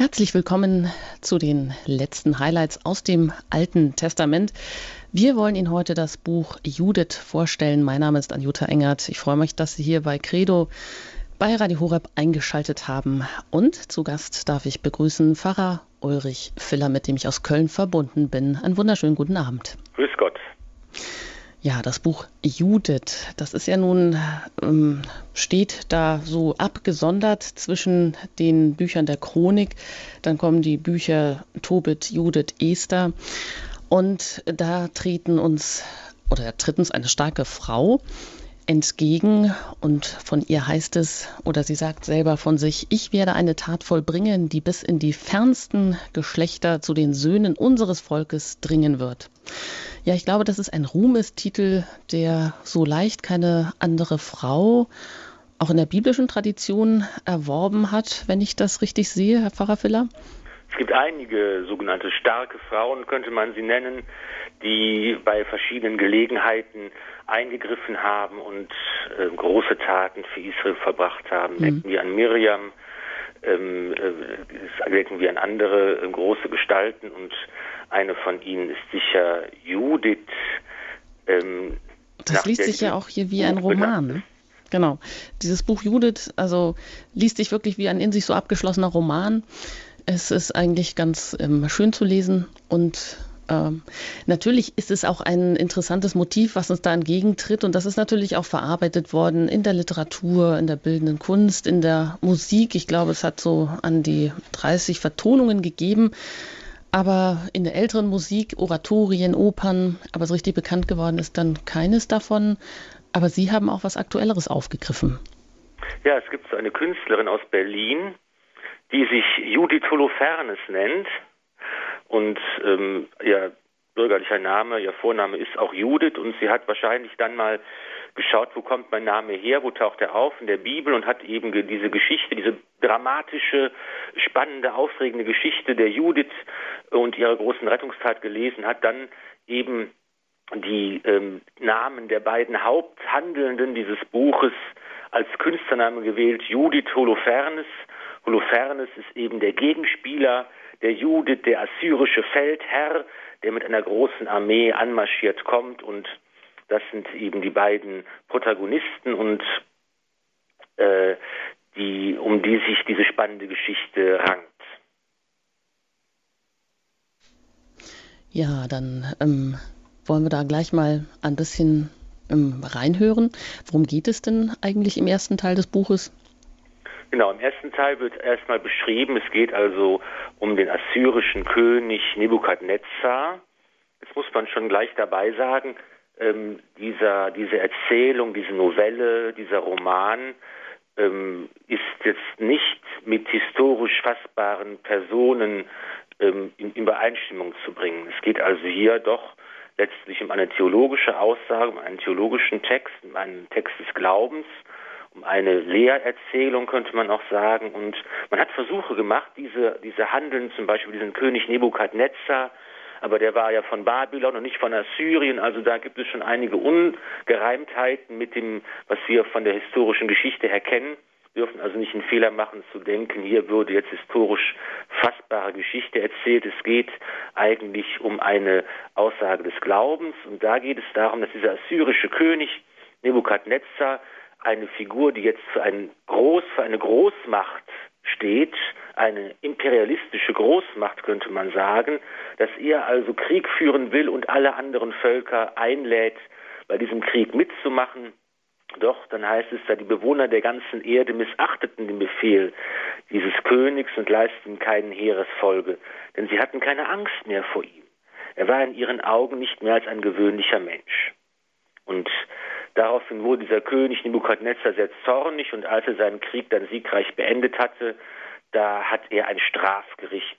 Herzlich willkommen zu den letzten Highlights aus dem Alten Testament. Wir wollen Ihnen heute das Buch Judith vorstellen. Mein Name ist Anjuta Engert. Ich freue mich, dass Sie hier bei Credo bei Radio Horeb eingeschaltet haben. Und zu Gast darf ich begrüßen Pfarrer Ulrich Filler, mit dem ich aus Köln verbunden bin. Einen wunderschönen guten Abend. Grüß Gott. Ja, das Buch Judith, das ist ja nun, ähm, steht da so abgesondert zwischen den Büchern der Chronik. Dann kommen die Bücher Tobit, Judith, Esther. Und da treten uns, oder tritt uns eine starke Frau entgegen und von ihr heißt es, oder sie sagt selber von sich, ich werde eine Tat vollbringen, die bis in die fernsten Geschlechter zu den Söhnen unseres Volkes dringen wird. Ja, ich glaube, das ist ein Ruhmestitel, der so leicht keine andere Frau auch in der biblischen Tradition erworben hat, wenn ich das richtig sehe, Herr Pfarrer Filler? Es gibt einige sogenannte starke Frauen, könnte man sie nennen, die bei verschiedenen Gelegenheiten eingegriffen haben und äh, große Taten für Israel verbracht haben. Mhm. Denken wir an Miriam, ähm, äh, denken wir an andere äh, große Gestalten und eine von ihnen ist sicher Judith. Ähm, das liest sich ja auch hier wie ein Roman. Ne? Genau. Dieses Buch Judith, also liest sich wirklich wie ein in sich so abgeschlossener Roman. Es ist eigentlich ganz ähm, schön zu lesen und ähm, natürlich ist es auch ein interessantes Motiv, was uns da entgegentritt. Und das ist natürlich auch verarbeitet worden in der Literatur, in der bildenden Kunst, in der Musik. Ich glaube, es hat so an die 30 Vertonungen gegeben. Aber in der älteren Musik, Oratorien, Opern, aber so richtig bekannt geworden ist dann keines davon. Aber Sie haben auch was Aktuelleres aufgegriffen. Ja, es gibt so eine Künstlerin aus Berlin, die sich Judith Holofernes nennt. Und ähm, ihr bürgerlicher Name, ihr Vorname ist auch Judith und sie hat wahrscheinlich dann mal geschaut, wo kommt mein Name her, wo taucht er auf in der Bibel und hat eben diese Geschichte, diese dramatische, spannende, aufregende Geschichte der Judith und ihrer großen Rettungstat gelesen, hat dann eben die ähm, Namen der beiden Haupthandelnden dieses Buches als Künstlername gewählt, Judith Holofernes. Holofernes ist eben der Gegenspieler der Judith, der assyrische Feldherr, der mit einer großen Armee anmarschiert kommt und das sind eben die beiden Protagonisten und äh, die, um die sich diese spannende Geschichte rankt. Ja, dann ähm, wollen wir da gleich mal ein bisschen ähm, reinhören. Worum geht es denn eigentlich im ersten Teil des Buches? Genau, im ersten Teil wird erstmal beschrieben, es geht also um den assyrischen König Nebukadnezar. Jetzt muss man schon gleich dabei sagen, ähm, dieser, diese Erzählung, diese Novelle, dieser Roman ähm, ist jetzt nicht mit historisch fassbaren Personen ähm, in Übereinstimmung zu bringen. Es geht also hier doch letztlich um eine theologische Aussage, um einen theologischen Text, um einen Text des Glaubens eine Lehrerzählung, könnte man auch sagen. Und man hat Versuche gemacht, diese, diese Handeln, zum Beispiel diesen König Nebukadnezar, aber der war ja von Babylon und nicht von Assyrien, also da gibt es schon einige Ungereimtheiten mit dem, was wir von der historischen Geschichte her kennen. Wir dürfen also nicht einen Fehler machen zu denken, hier würde jetzt historisch fassbare Geschichte erzählt. Es geht eigentlich um eine Aussage des Glaubens und da geht es darum, dass dieser assyrische König Nebukadnezar eine Figur, die jetzt für, einen Groß, für eine Großmacht steht, eine imperialistische Großmacht könnte man sagen, dass er also Krieg führen will und alle anderen Völker einlädt, bei diesem Krieg mitzumachen. Doch, dann heißt es da, die Bewohner der ganzen Erde missachteten den Befehl dieses Königs und leisteten keinen Heeresfolge, denn sie hatten keine Angst mehr vor ihm. Er war in ihren Augen nicht mehr als ein gewöhnlicher Mensch. Und Daraufhin wurde dieser König Nebukadnezar sehr zornig und als er seinen Krieg dann siegreich beendet hatte, da hat er ein Strafgericht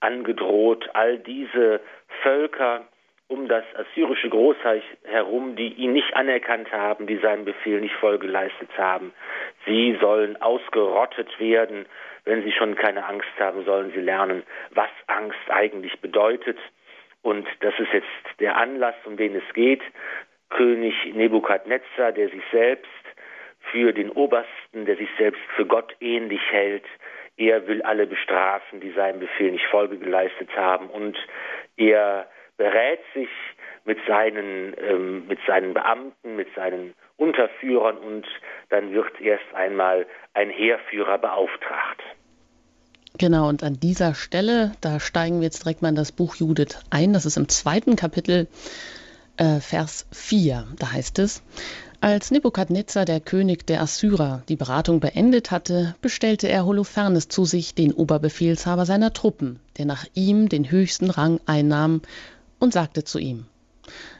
angedroht, all diese Völker um das assyrische Großreich herum, die ihn nicht anerkannt haben, die seinem Befehl nicht Folge geleistet haben. Sie sollen ausgerottet werden. Wenn sie schon keine Angst haben, sollen sie lernen, was Angst eigentlich bedeutet. Und das ist jetzt der Anlass, um den es geht. König Nebukadnezar, der sich selbst für den Obersten, der sich selbst für Gott ähnlich hält, er will alle bestrafen, die seinem Befehl nicht Folge geleistet haben und er berät sich mit seinen, ähm, mit seinen Beamten, mit seinen Unterführern und dann wird erst einmal ein Heerführer beauftragt. Genau, und an dieser Stelle, da steigen wir jetzt direkt mal in das Buch Judith ein. Das ist im zweiten Kapitel, äh, Vers 4. Da heißt es, als Nebukadnezar, der König der Assyrer, die Beratung beendet hatte, bestellte er Holofernes zu sich, den Oberbefehlshaber seiner Truppen, der nach ihm den höchsten Rang einnahm, und sagte zu ihm,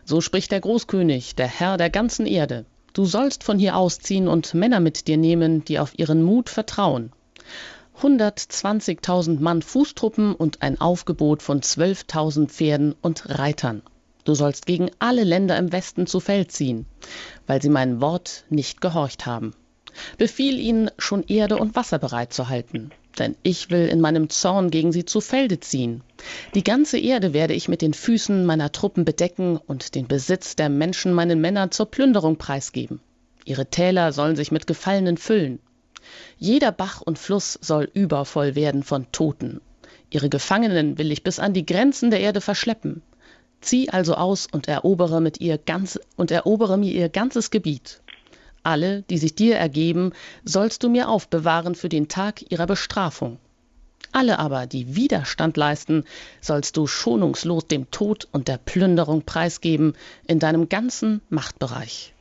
So spricht der Großkönig, der Herr der ganzen Erde, du sollst von hier ausziehen und Männer mit dir nehmen, die auf ihren Mut vertrauen. 120.000 Mann Fußtruppen und ein Aufgebot von 12.000 Pferden und Reitern. Du sollst gegen alle Länder im Westen zu Feld ziehen, weil sie mein Wort nicht gehorcht haben. Befiehl ihnen, schon Erde und Wasser bereit zu halten, denn ich will in meinem Zorn gegen sie zu Felde ziehen. Die ganze Erde werde ich mit den Füßen meiner Truppen bedecken und den Besitz der Menschen meinen Männern zur Plünderung preisgeben. Ihre Täler sollen sich mit Gefallenen füllen. Jeder Bach und Fluss soll übervoll werden von Toten. Ihre Gefangenen will ich bis an die Grenzen der Erde verschleppen. Zieh also aus und erobere mit ihr ganz und erobere mir ihr ganzes Gebiet. Alle, die sich dir ergeben, sollst du mir aufbewahren für den Tag ihrer Bestrafung. Alle aber, die Widerstand leisten, sollst du schonungslos dem Tod und der Plünderung preisgeben in deinem ganzen Machtbereich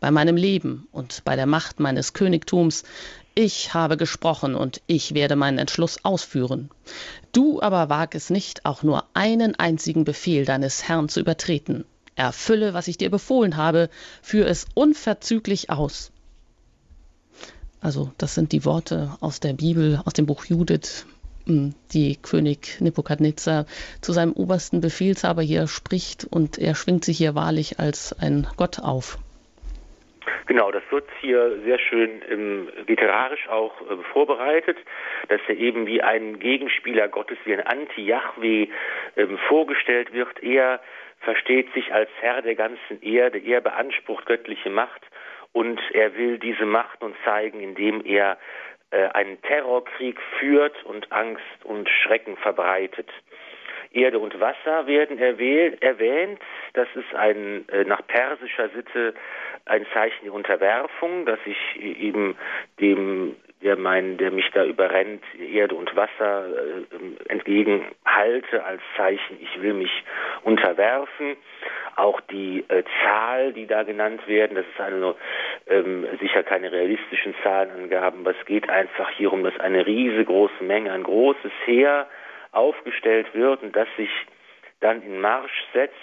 bei meinem Leben und bei der Macht meines Königtums. Ich habe gesprochen und ich werde meinen Entschluss ausführen. Du aber wag es nicht, auch nur einen einzigen Befehl deines Herrn zu übertreten. Erfülle, was ich dir befohlen habe, führe es unverzüglich aus. Also, das sind die Worte aus der Bibel, aus dem Buch Judith, hm, die König Nebukadnezar zu seinem obersten Befehlshaber hier spricht und er schwingt sich hier wahrlich als ein Gott auf. Genau, das wird hier sehr schön ähm, literarisch auch äh, vorbereitet, dass er eben wie ein Gegenspieler Gottes, wie ein Anti-Yahweh ähm, vorgestellt wird. Er versteht sich als Herr der ganzen Erde, er beansprucht göttliche Macht und er will diese Macht nun zeigen, indem er äh, einen Terrorkrieg führt und Angst und Schrecken verbreitet. Erde und Wasser werden erwähnt. Das ist ein äh, nach persischer Sitte ein Zeichen der Unterwerfung, dass ich eben dem, der mein, der mich da überrennt, Erde und Wasser äh, entgegenhalte als Zeichen, ich will mich unterwerfen. Auch die äh, Zahl, die da genannt werden, das ist eine, ähm, sicher keine realistischen Zahlenangaben, aber es geht einfach hier um, dass eine riesengroße Menge, ein großes Heer aufgestellt wird und das sich dann in Marsch setzt,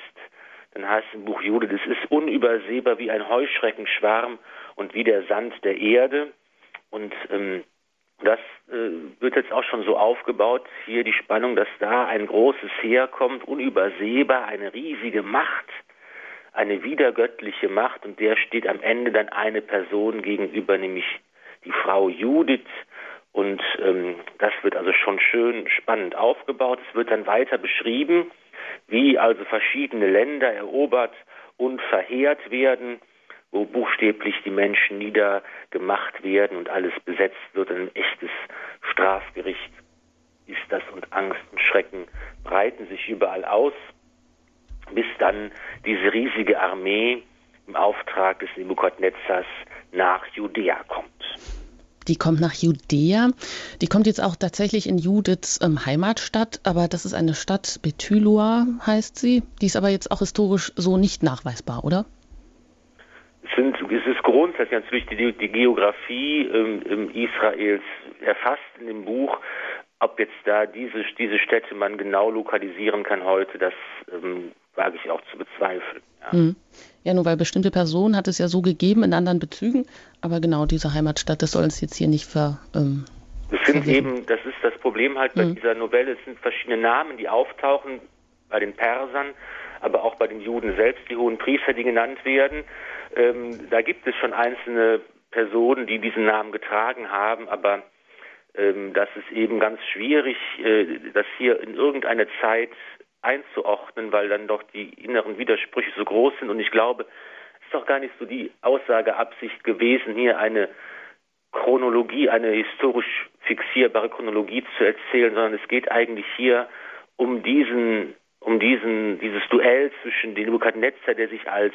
dann heißt es im Buch Jude, das ist unübersehbar wie ein Heuschreckenschwarm und wie der Sand der Erde. Und ähm, das äh, wird jetzt auch schon so aufgebaut, hier die Spannung, dass da ein großes Heer kommt, unübersehbar, eine riesige Macht, eine wiedergöttliche Macht und der steht am Ende dann eine Person gegenüber, nämlich die Frau Judith, und ähm, das wird also schon schön spannend aufgebaut. Es wird dann weiter beschrieben, wie also verschiedene Länder erobert und verheert werden, wo buchstäblich die Menschen niedergemacht werden und alles besetzt wird. Ein echtes Strafgericht ist das und Angst und Schrecken breiten sich überall aus, bis dann diese riesige Armee im Auftrag des Nebukadnezars nach Judäa kommt die kommt nach Judäa. Die kommt jetzt auch tatsächlich in Judiths ähm, Heimatstadt, aber das ist eine Stadt, Bethylua heißt sie. Die ist aber jetzt auch historisch so nicht nachweisbar, oder? Es, ist grundsätzlich natürlich die, die Geografie ähm, Israels erfasst in dem Buch. Ob jetzt da diese, diese Städte man genau lokalisieren kann heute, das ähm, wage ich auch zu bezweifeln. Ja. Hm. ja, nur weil bestimmte Personen hat es ja so gegeben in anderen Bezügen, aber genau diese Heimatstadt, das soll es jetzt hier nicht ver. Ähm, es sind eben, das ist das Problem halt bei mhm. dieser Novelle, es sind verschiedene Namen, die auftauchen bei den Persern, aber auch bei den Juden selbst, die hohen Priester, die genannt werden. Ähm, da gibt es schon einzelne Personen, die diesen Namen getragen haben, aber ähm, das ist eben ganz schwierig, äh, das hier in irgendeine Zeit einzuordnen, weil dann doch die inneren Widersprüche so groß sind. Und ich glaube, es ist doch gar nicht so die Aussageabsicht gewesen, hier eine Chronologie, eine historisch fixierbare Chronologie zu erzählen, sondern es geht eigentlich hier um diesen um diesen, dieses Duell zwischen dem Nebukadnezar, der sich als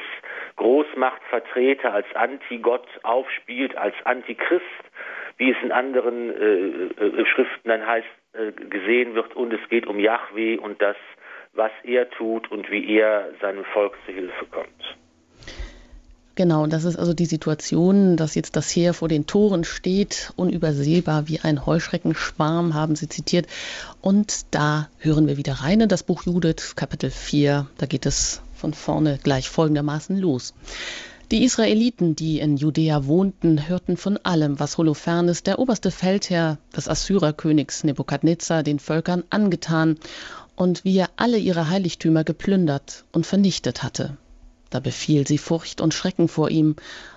Großmachtvertreter, als Antigott aufspielt, als Antichrist, wie es in anderen äh, äh, Schriften dann heißt, äh, gesehen wird, und es geht um Yahweh und das, was er tut und wie er seinem Volk zu Hilfe kommt. Genau, das ist also die Situation, dass jetzt das Heer vor den Toren steht, unübersehbar wie ein Heuschreckenschwarm, haben Sie zitiert. Und da hören wir wieder rein in das Buch Judith, Kapitel 4. Da geht es von vorne gleich folgendermaßen los. Die Israeliten, die in Judäa wohnten, hörten von allem, was Holofernes, der oberste Feldherr des Assyrerkönigs Nebukadnezar, den Völkern angetan und wie er alle ihre Heiligtümer geplündert und vernichtet hatte. Da befiel sie Furcht und Schrecken vor ihm,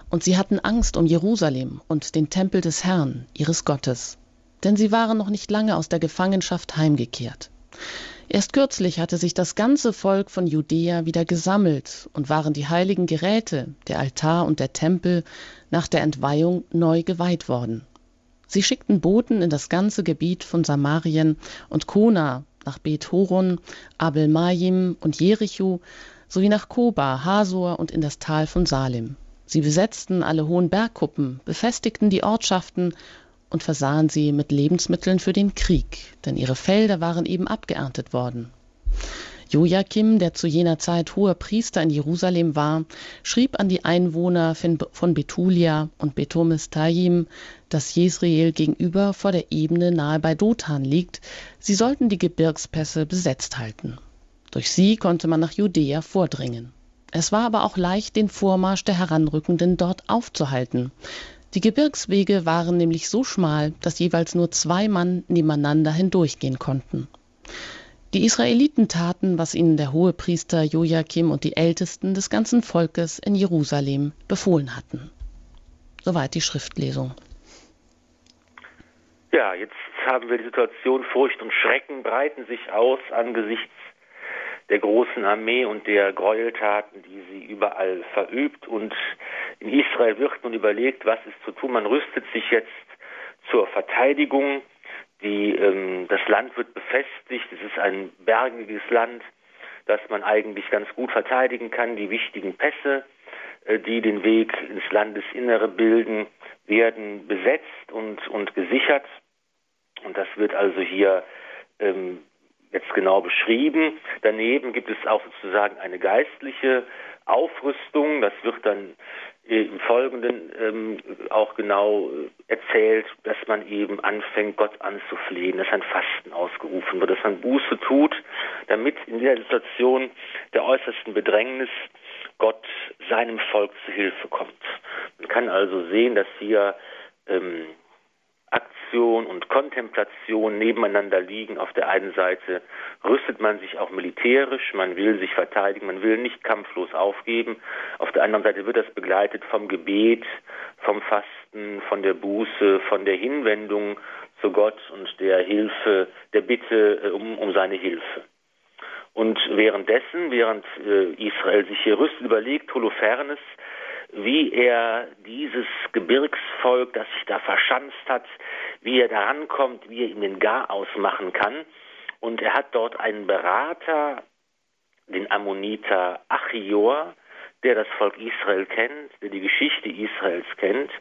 und sie hatten Angst um Jerusalem und den Tempel des Herrn, ihres Gottes, denn sie waren noch nicht lange aus der Gefangenschaft heimgekehrt. Erst kürzlich hatte sich das ganze Volk von Judäa wieder gesammelt und waren die heiligen Geräte, der Altar und der Tempel, nach der Entweihung neu geweiht worden. Sie schickten Boten in das ganze Gebiet von Samarien und Kona nach Bet Horon, Abel Majim und Jericho sowie nach Koba, Hasor und in das Tal von Salim. Sie besetzten alle hohen Bergkuppen, befestigten die Ortschaften und versahen sie mit Lebensmitteln für den Krieg, denn ihre Felder waren eben abgeerntet worden. Joachim, der zu jener Zeit hoher Priester in Jerusalem war, schrieb an die Einwohner von Betulia und Betomestayim, das Jesreel gegenüber vor der Ebene nahe bei Dothan liegt, sie sollten die Gebirgspässe besetzt halten. Durch sie konnte man nach Judäa vordringen. Es war aber auch leicht, den Vormarsch der Heranrückenden dort aufzuhalten. Die Gebirgswege waren nämlich so schmal, dass jeweils nur zwei Mann nebeneinander hindurchgehen konnten. Die Israeliten taten, was ihnen der Hohepriester Joachim und die Ältesten des ganzen Volkes in Jerusalem befohlen hatten. Soweit die Schriftlesung. Ja, jetzt haben wir die Situation, Furcht und Schrecken breiten sich aus angesichts der großen Armee und der Gräueltaten, die sie überall verübt. Und in Israel wird nun überlegt, was ist zu tun. Man rüstet sich jetzt zur Verteidigung. Die, ähm, das Land wird befestigt. Es ist ein bergiges Land, das man eigentlich ganz gut verteidigen kann. Die wichtigen Pässe, äh, die den Weg ins Landesinnere bilden, werden besetzt und, und gesichert. Und das wird also hier ähm, jetzt genau beschrieben. Daneben gibt es auch sozusagen eine geistliche Aufrüstung. Das wird dann im Folgenden ähm, auch genau äh, erzählt, dass man eben anfängt, Gott anzuflehen, dass ein Fasten ausgerufen wird, dass man Buße tut, damit in der Situation der äußersten Bedrängnis Gott seinem Volk zu Hilfe kommt. Man kann also sehen, dass hier ähm, Aktion und Kontemplation nebeneinander liegen. Auf der einen Seite rüstet man sich auch militärisch, man will sich verteidigen, man will nicht kampflos aufgeben. Auf der anderen Seite wird das begleitet vom Gebet, vom Fasten, von der Buße, von der Hinwendung zu Gott und der Hilfe, der Bitte äh, um, um seine Hilfe. Und währenddessen, während äh, Israel sich hier rüstet, überlegt Holofernes, wie er dieses Gebirgsvolk, das sich da verschanzt hat, wie er da rankommt, wie er ihm den Garaus machen kann. Und er hat dort einen Berater, den Ammoniter Achior, der das Volk Israel kennt, der die Geschichte Israels kennt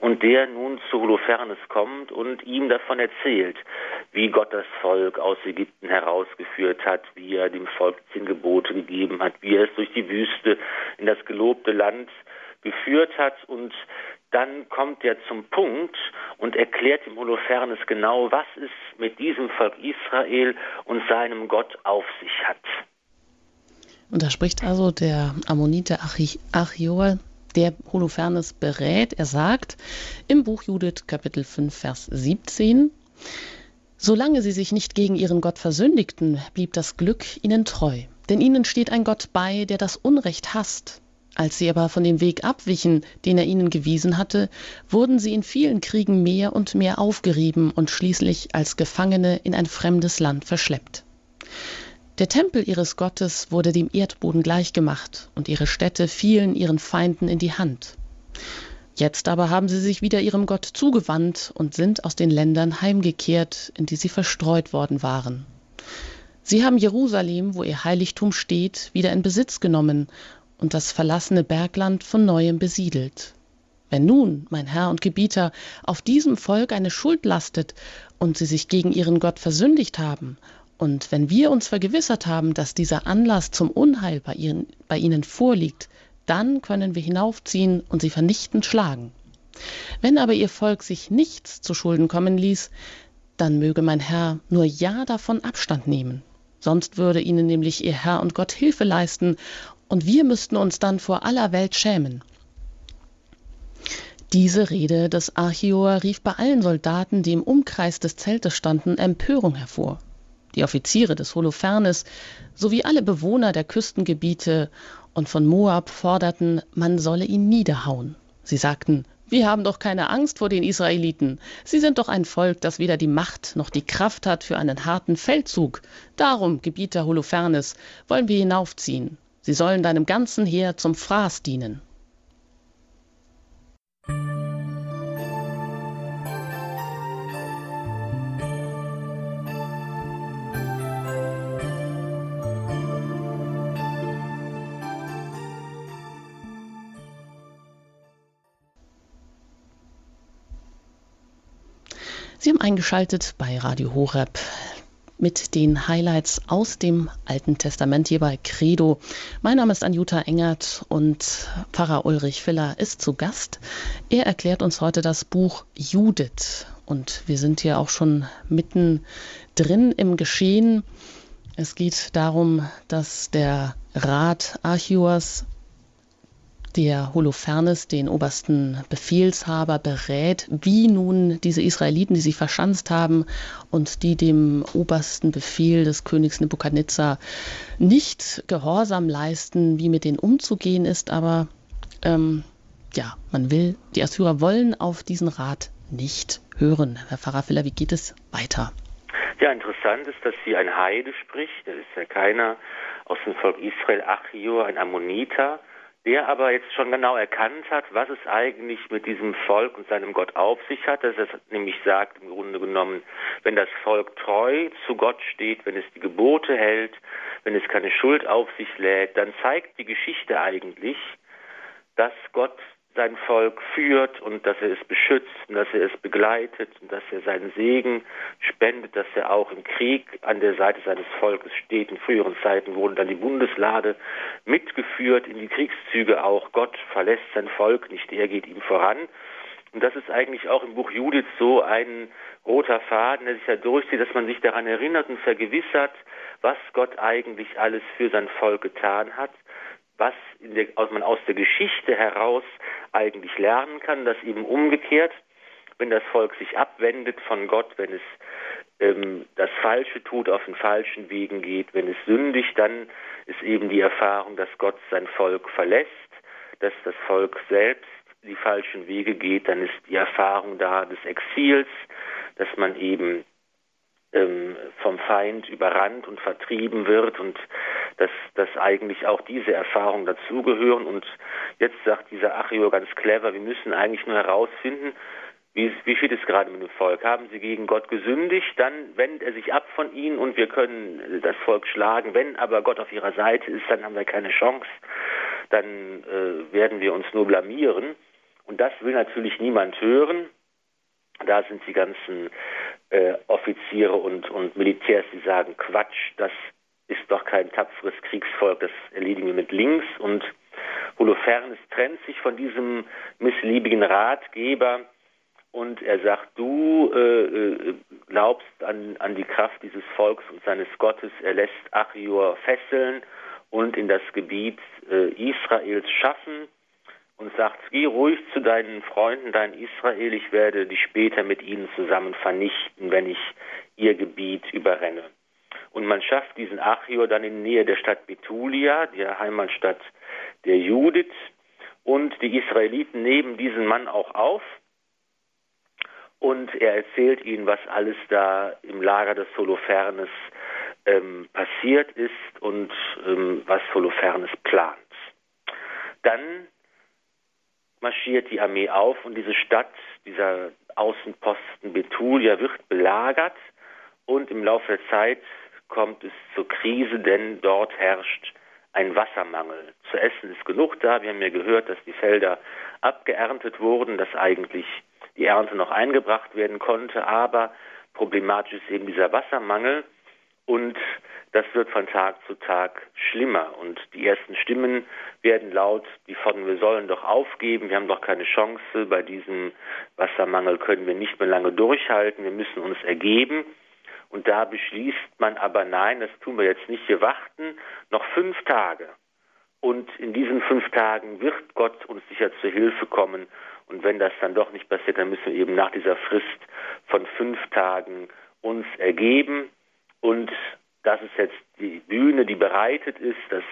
und der nun zu Holofernes kommt und ihm davon erzählt, wie Gott das Volk aus Ägypten herausgeführt hat, wie er dem Volk zehn Gebote gegeben hat, wie er es durch die Wüste in das gelobte Land geführt hat und dann kommt er zum Punkt und erklärt dem Holofernes genau, was es mit diesem Volk Israel und seinem Gott auf sich hat. Und da spricht also der Ammonite Achior, der Holofernes berät. Er sagt im Buch Judith Kapitel 5 Vers 17, Solange sie sich nicht gegen ihren Gott versündigten, blieb das Glück ihnen treu. Denn ihnen steht ein Gott bei, der das Unrecht hasst als sie aber von dem Weg abwichen, den er ihnen gewiesen hatte, wurden sie in vielen Kriegen mehr und mehr aufgerieben und schließlich als Gefangene in ein fremdes Land verschleppt. Der Tempel ihres Gottes wurde dem Erdboden gleichgemacht, und ihre Städte fielen ihren Feinden in die Hand. Jetzt aber haben sie sich wieder ihrem Gott zugewandt und sind aus den Ländern heimgekehrt, in die sie verstreut worden waren. Sie haben Jerusalem, wo ihr Heiligtum steht, wieder in Besitz genommen und das verlassene Bergland von neuem besiedelt. Wenn nun, mein Herr und Gebieter, auf diesem Volk eine Schuld lastet und sie sich gegen ihren Gott versündigt haben, und wenn wir uns vergewissert haben, dass dieser Anlass zum Unheil bei ihnen, bei ihnen vorliegt, dann können wir hinaufziehen und sie vernichtend schlagen. Wenn aber ihr Volk sich nichts zu Schulden kommen ließ, dann möge mein Herr nur ja davon Abstand nehmen. Sonst würde ihnen nämlich ihr Herr und Gott Hilfe leisten, und wir müssten uns dann vor aller Welt schämen. Diese Rede des Archior rief bei allen Soldaten, die im Umkreis des Zeltes standen, Empörung hervor. Die Offiziere des Holofernes sowie alle Bewohner der Küstengebiete und von Moab forderten, man solle ihn niederhauen. Sie sagten, wir haben doch keine Angst vor den Israeliten. Sie sind doch ein Volk, das weder die Macht noch die Kraft hat für einen harten Feldzug. Darum, Gebieter Holofernes, wollen wir hinaufziehen. Sie sollen deinem ganzen Heer zum Fraß dienen. Sie haben eingeschaltet bei Radio Horeb mit den Highlights aus dem Alten Testament hier bei Credo. Mein Name ist Anjuta Engert und Pfarrer Ulrich Filler ist zu Gast. Er erklärt uns heute das Buch Judith und wir sind hier auch schon mitten drin im Geschehen. Es geht darum, dass der Rat Archios der Holofernes den obersten Befehlshaber berät, wie nun diese Israeliten, die sich verschanzt haben und die dem obersten Befehl des Königs Nebukadnezar nicht Gehorsam leisten, wie mit denen umzugehen ist. Aber ähm, ja, man will, die Assyrer wollen auf diesen Rat nicht hören. Herr Pfarrer Filler, wie geht es weiter? Ja, interessant ist, dass hier ein Heide spricht. Das ist ja keiner aus dem Volk Israel, Achior, ein Ammoniter der aber jetzt schon genau erkannt hat, was es eigentlich mit diesem Volk und seinem Gott auf sich hat, dass es nämlich sagt, im Grunde genommen, wenn das Volk treu zu Gott steht, wenn es die Gebote hält, wenn es keine Schuld auf sich lädt, dann zeigt die Geschichte eigentlich, dass Gott sein Volk führt und dass er es beschützt und dass er es begleitet und dass er seinen Segen spendet, dass er auch im Krieg an der Seite seines Volkes steht. In früheren Zeiten wurden dann die Bundeslade mitgeführt in die Kriegszüge auch. Gott verlässt sein Volk nicht, er geht ihm voran. Und das ist eigentlich auch im Buch Judith so ein roter Faden, der sich da durchzieht, dass man sich daran erinnert und vergewissert, was Gott eigentlich alles für sein Volk getan hat was der, man aus der Geschichte heraus eigentlich lernen kann, dass eben umgekehrt, wenn das Volk sich abwendet von Gott, wenn es ähm, das Falsche tut, auf den falschen Wegen geht, wenn es sündigt, dann ist eben die Erfahrung, dass Gott sein Volk verlässt, dass das Volk selbst die falschen Wege geht, dann ist die Erfahrung da des Exils, dass man eben ähm, vom Feind überrannt und vertrieben wird und dass, dass eigentlich auch diese Erfahrungen dazugehören. Und jetzt sagt dieser Achio ganz clever, wir müssen eigentlich nur herausfinden, wie, wie steht es gerade mit dem Volk? Haben sie gegen Gott gesündigt? Dann wendet er sich ab von ihnen und wir können das Volk schlagen. Wenn aber Gott auf ihrer Seite ist, dann haben wir keine Chance. Dann äh, werden wir uns nur blamieren. Und das will natürlich niemand hören. Da sind die ganzen äh, Offiziere und, und Militärs, die sagen, Quatsch, das ist doch kein tapferes Kriegsvolk, das erledigen wir mit links. Und Holofernes trennt sich von diesem missliebigen Ratgeber und er sagt, du äh, äh, glaubst an, an die Kraft dieses Volks und seines Gottes. Er lässt Achior fesseln und in das Gebiet äh, Israels schaffen und sagt, geh ruhig zu deinen Freunden, dein Israel, ich werde dich später mit ihnen zusammen vernichten, wenn ich ihr Gebiet überrenne. Und man schafft diesen Achior dann in Nähe der Stadt Betulia, der Heimatstadt der Judith. Und die Israeliten nehmen diesen Mann auch auf. Und er erzählt ihnen, was alles da im Lager des Holofernes ähm, passiert ist und ähm, was Holofernes plant. Dann marschiert die Armee auf und diese Stadt, dieser Außenposten Betulia wird belagert und im Laufe der Zeit kommt es zur Krise, denn dort herrscht ein Wassermangel. Zu essen ist genug da. Wir haben ja gehört, dass die Felder abgeerntet wurden, dass eigentlich die Ernte noch eingebracht werden konnte, aber problematisch ist eben dieser Wassermangel und das wird von Tag zu Tag schlimmer und die ersten Stimmen werden laut, die von wir sollen doch aufgeben, wir haben doch keine Chance, bei diesem Wassermangel können wir nicht mehr lange durchhalten, wir müssen uns ergeben. Und da beschließt man aber nein, das tun wir jetzt nicht, wir warten noch fünf Tage. Und in diesen fünf Tagen wird Gott uns sicher zur Hilfe kommen. Und wenn das dann doch nicht passiert, dann müssen wir eben nach dieser Frist von fünf Tagen uns ergeben. Und das ist jetzt die Bühne, die bereitet ist, das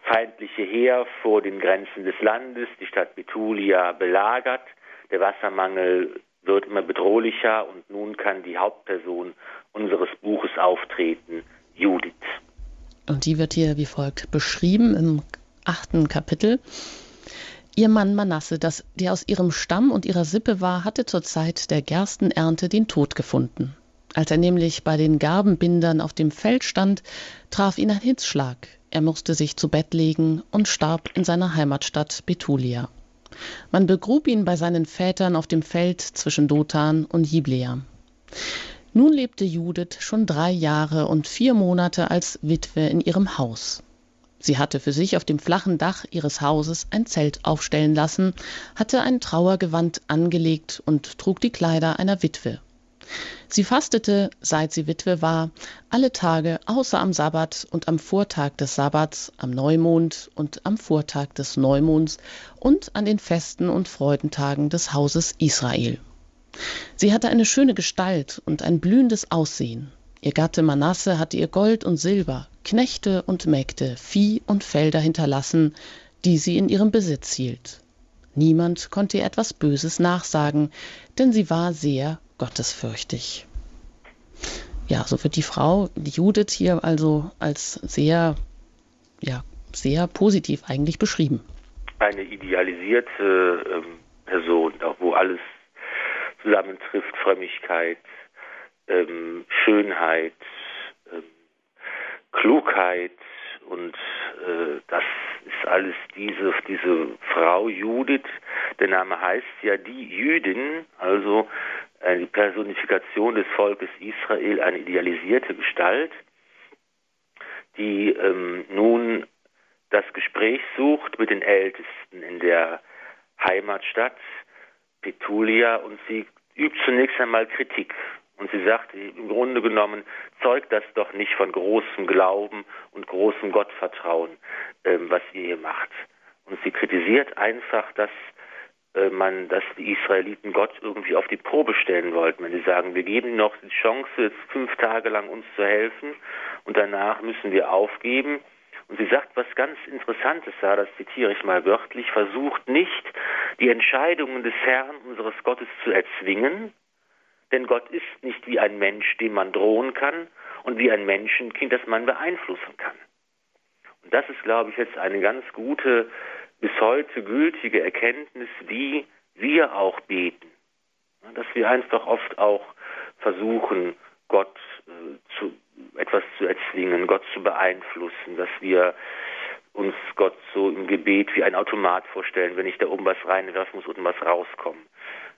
feindliche Heer vor den Grenzen des Landes, die Stadt Betulia belagert. Der Wassermangel wird immer bedrohlicher und nun kann die Hauptperson unseres Buches auftreten, Judith. Und die wird hier wie folgt beschrieben im achten Kapitel. Ihr Mann Manasse, das, der aus ihrem Stamm und ihrer Sippe war, hatte zur Zeit der Gerstenernte den Tod gefunden. Als er nämlich bei den Garbenbindern auf dem Feld stand, traf ihn ein Hitzschlag. Er musste sich zu Bett legen und starb in seiner Heimatstadt Betulia. Man begrub ihn bei seinen Vätern auf dem Feld zwischen Dothan und Jiblea. Nun lebte Judith schon drei Jahre und vier Monate als Witwe in ihrem Haus. Sie hatte für sich auf dem flachen Dach ihres Hauses ein Zelt aufstellen lassen, hatte ein Trauergewand angelegt und trug die Kleider einer Witwe. Sie fastete, seit sie Witwe war, alle Tage außer am Sabbat und am Vortag des Sabbats, am Neumond und am Vortag des Neumonds und an den Festen und Freudentagen des Hauses Israel. Sie hatte eine schöne Gestalt und ein blühendes Aussehen. Ihr Gatte Manasse hatte ihr Gold und Silber, Knechte und Mägde, Vieh und Felder hinterlassen, die sie in ihrem Besitz hielt. Niemand konnte ihr etwas Böses nachsagen, denn sie war sehr gottesfürchtig. Ja, so wird die Frau, Judith hier also als sehr, ja, sehr positiv eigentlich beschrieben. Eine idealisierte ähm, Person, auch wo alles zusammentrifft, Frömmigkeit, ähm, Schönheit, ähm, Klugheit und äh, das ist alles diese, diese Frau Judith. Der Name heißt ja die Jüdin, also äh, die Personifikation des Volkes Israel, eine idealisierte Gestalt, die ähm, nun das Gespräch sucht mit den Ältesten in der Heimatstadt Petulia und sie übt zunächst einmal Kritik. Und sie sagt, im Grunde genommen zeugt das doch nicht von großem Glauben und großem Gottvertrauen, ähm, was ihr hier macht. Und sie kritisiert einfach, dass äh, man, dass die Israeliten Gott irgendwie auf die Probe stellen wollten. Wenn sie sagen, wir geben ihnen noch die Chance, jetzt fünf Tage lang uns zu helfen und danach müssen wir aufgeben. Und sie sagt was ganz Interessantes da, das zitiere ich mal wörtlich, versucht nicht, die Entscheidungen des Herrn, unseres Gottes, zu erzwingen, denn Gott ist nicht wie ein Mensch, dem man drohen kann, und wie ein Menschenkind, das man beeinflussen kann. Und das ist, glaube ich, jetzt eine ganz gute bis heute gültige Erkenntnis, wie wir auch beten. Dass wir einfach oft auch versuchen, Gott äh, zu, etwas zu erzwingen, Gott zu beeinflussen, dass wir uns Gott so im Gebet wie ein Automat vorstellen, wenn ich da oben was reinwerfe, muss unten was rauskommen.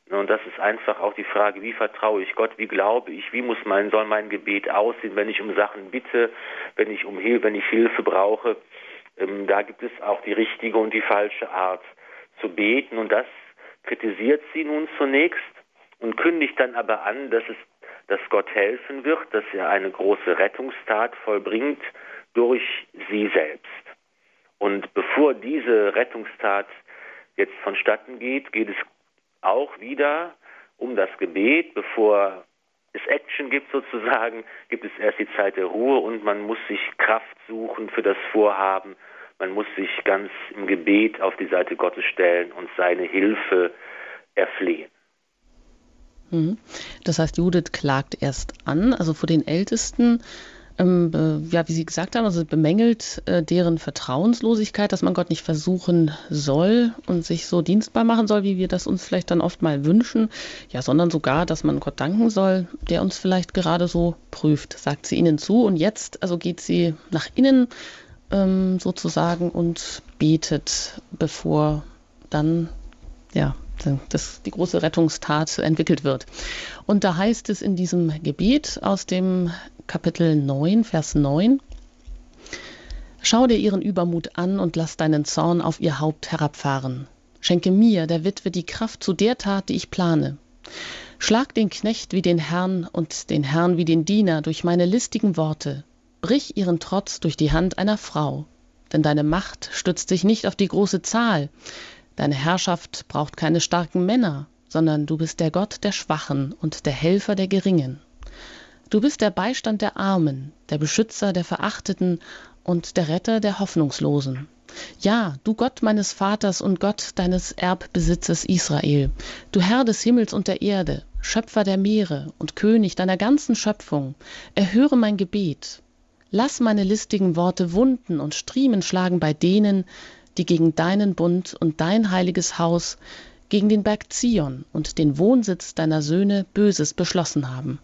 Und das ist einfach auch die Frage, wie vertraue ich Gott, wie glaube ich, wie muss mein, soll mein Gebet aussehen, wenn ich um Sachen bitte, wenn ich um Hilfe, wenn ich Hilfe brauche. Ähm, da gibt es auch die richtige und die falsche Art zu beten und das kritisiert sie nun zunächst und kündigt dann aber an, dass es, dass Gott helfen wird, dass er eine große Rettungstat vollbringt durch sie selbst. Und bevor diese Rettungstat jetzt vonstatten geht, geht es auch wieder um das Gebet, bevor es Action gibt sozusagen, gibt es erst die Zeit der Ruhe und man muss sich Kraft suchen für das Vorhaben. Man muss sich ganz im Gebet auf die Seite Gottes stellen und seine Hilfe erflehen. Mhm. Das heißt, Judith klagt erst an, also vor den Ältesten, ähm, äh, ja, wie Sie gesagt haben, also bemängelt äh, deren Vertrauenslosigkeit, dass man Gott nicht versuchen soll und sich so dienstbar machen soll, wie wir das uns vielleicht dann oft mal wünschen, ja, sondern sogar, dass man Gott danken soll, der uns vielleicht gerade so prüft, sagt sie ihnen zu. Und jetzt, also geht sie nach innen ähm, sozusagen und betet, bevor dann ja, dass die große Rettungstat entwickelt wird. Und da heißt es in diesem Gebet aus dem Kapitel 9, Vers 9, Schau dir ihren Übermut an und lass deinen Zorn auf ihr Haupt herabfahren. Schenke mir, der Witwe, die Kraft zu der Tat, die ich plane. Schlag den Knecht wie den Herrn und den Herrn wie den Diener durch meine listigen Worte. Brich ihren Trotz durch die Hand einer Frau. Denn deine Macht stützt sich nicht auf die große Zahl, Deine Herrschaft braucht keine starken Männer, sondern du bist der Gott der Schwachen und der Helfer der Geringen. Du bist der Beistand der Armen, der Beschützer der Verachteten und der Retter der Hoffnungslosen. Ja, du Gott meines Vaters und Gott deines Erbbesitzes Israel, du Herr des Himmels und der Erde, Schöpfer der Meere und König deiner ganzen Schöpfung, erhöre mein Gebet. Lass meine listigen Worte Wunden und Striemen schlagen bei denen, die gegen deinen Bund und dein heiliges Haus, gegen den Berg Zion und den Wohnsitz deiner Söhne Böses beschlossen haben.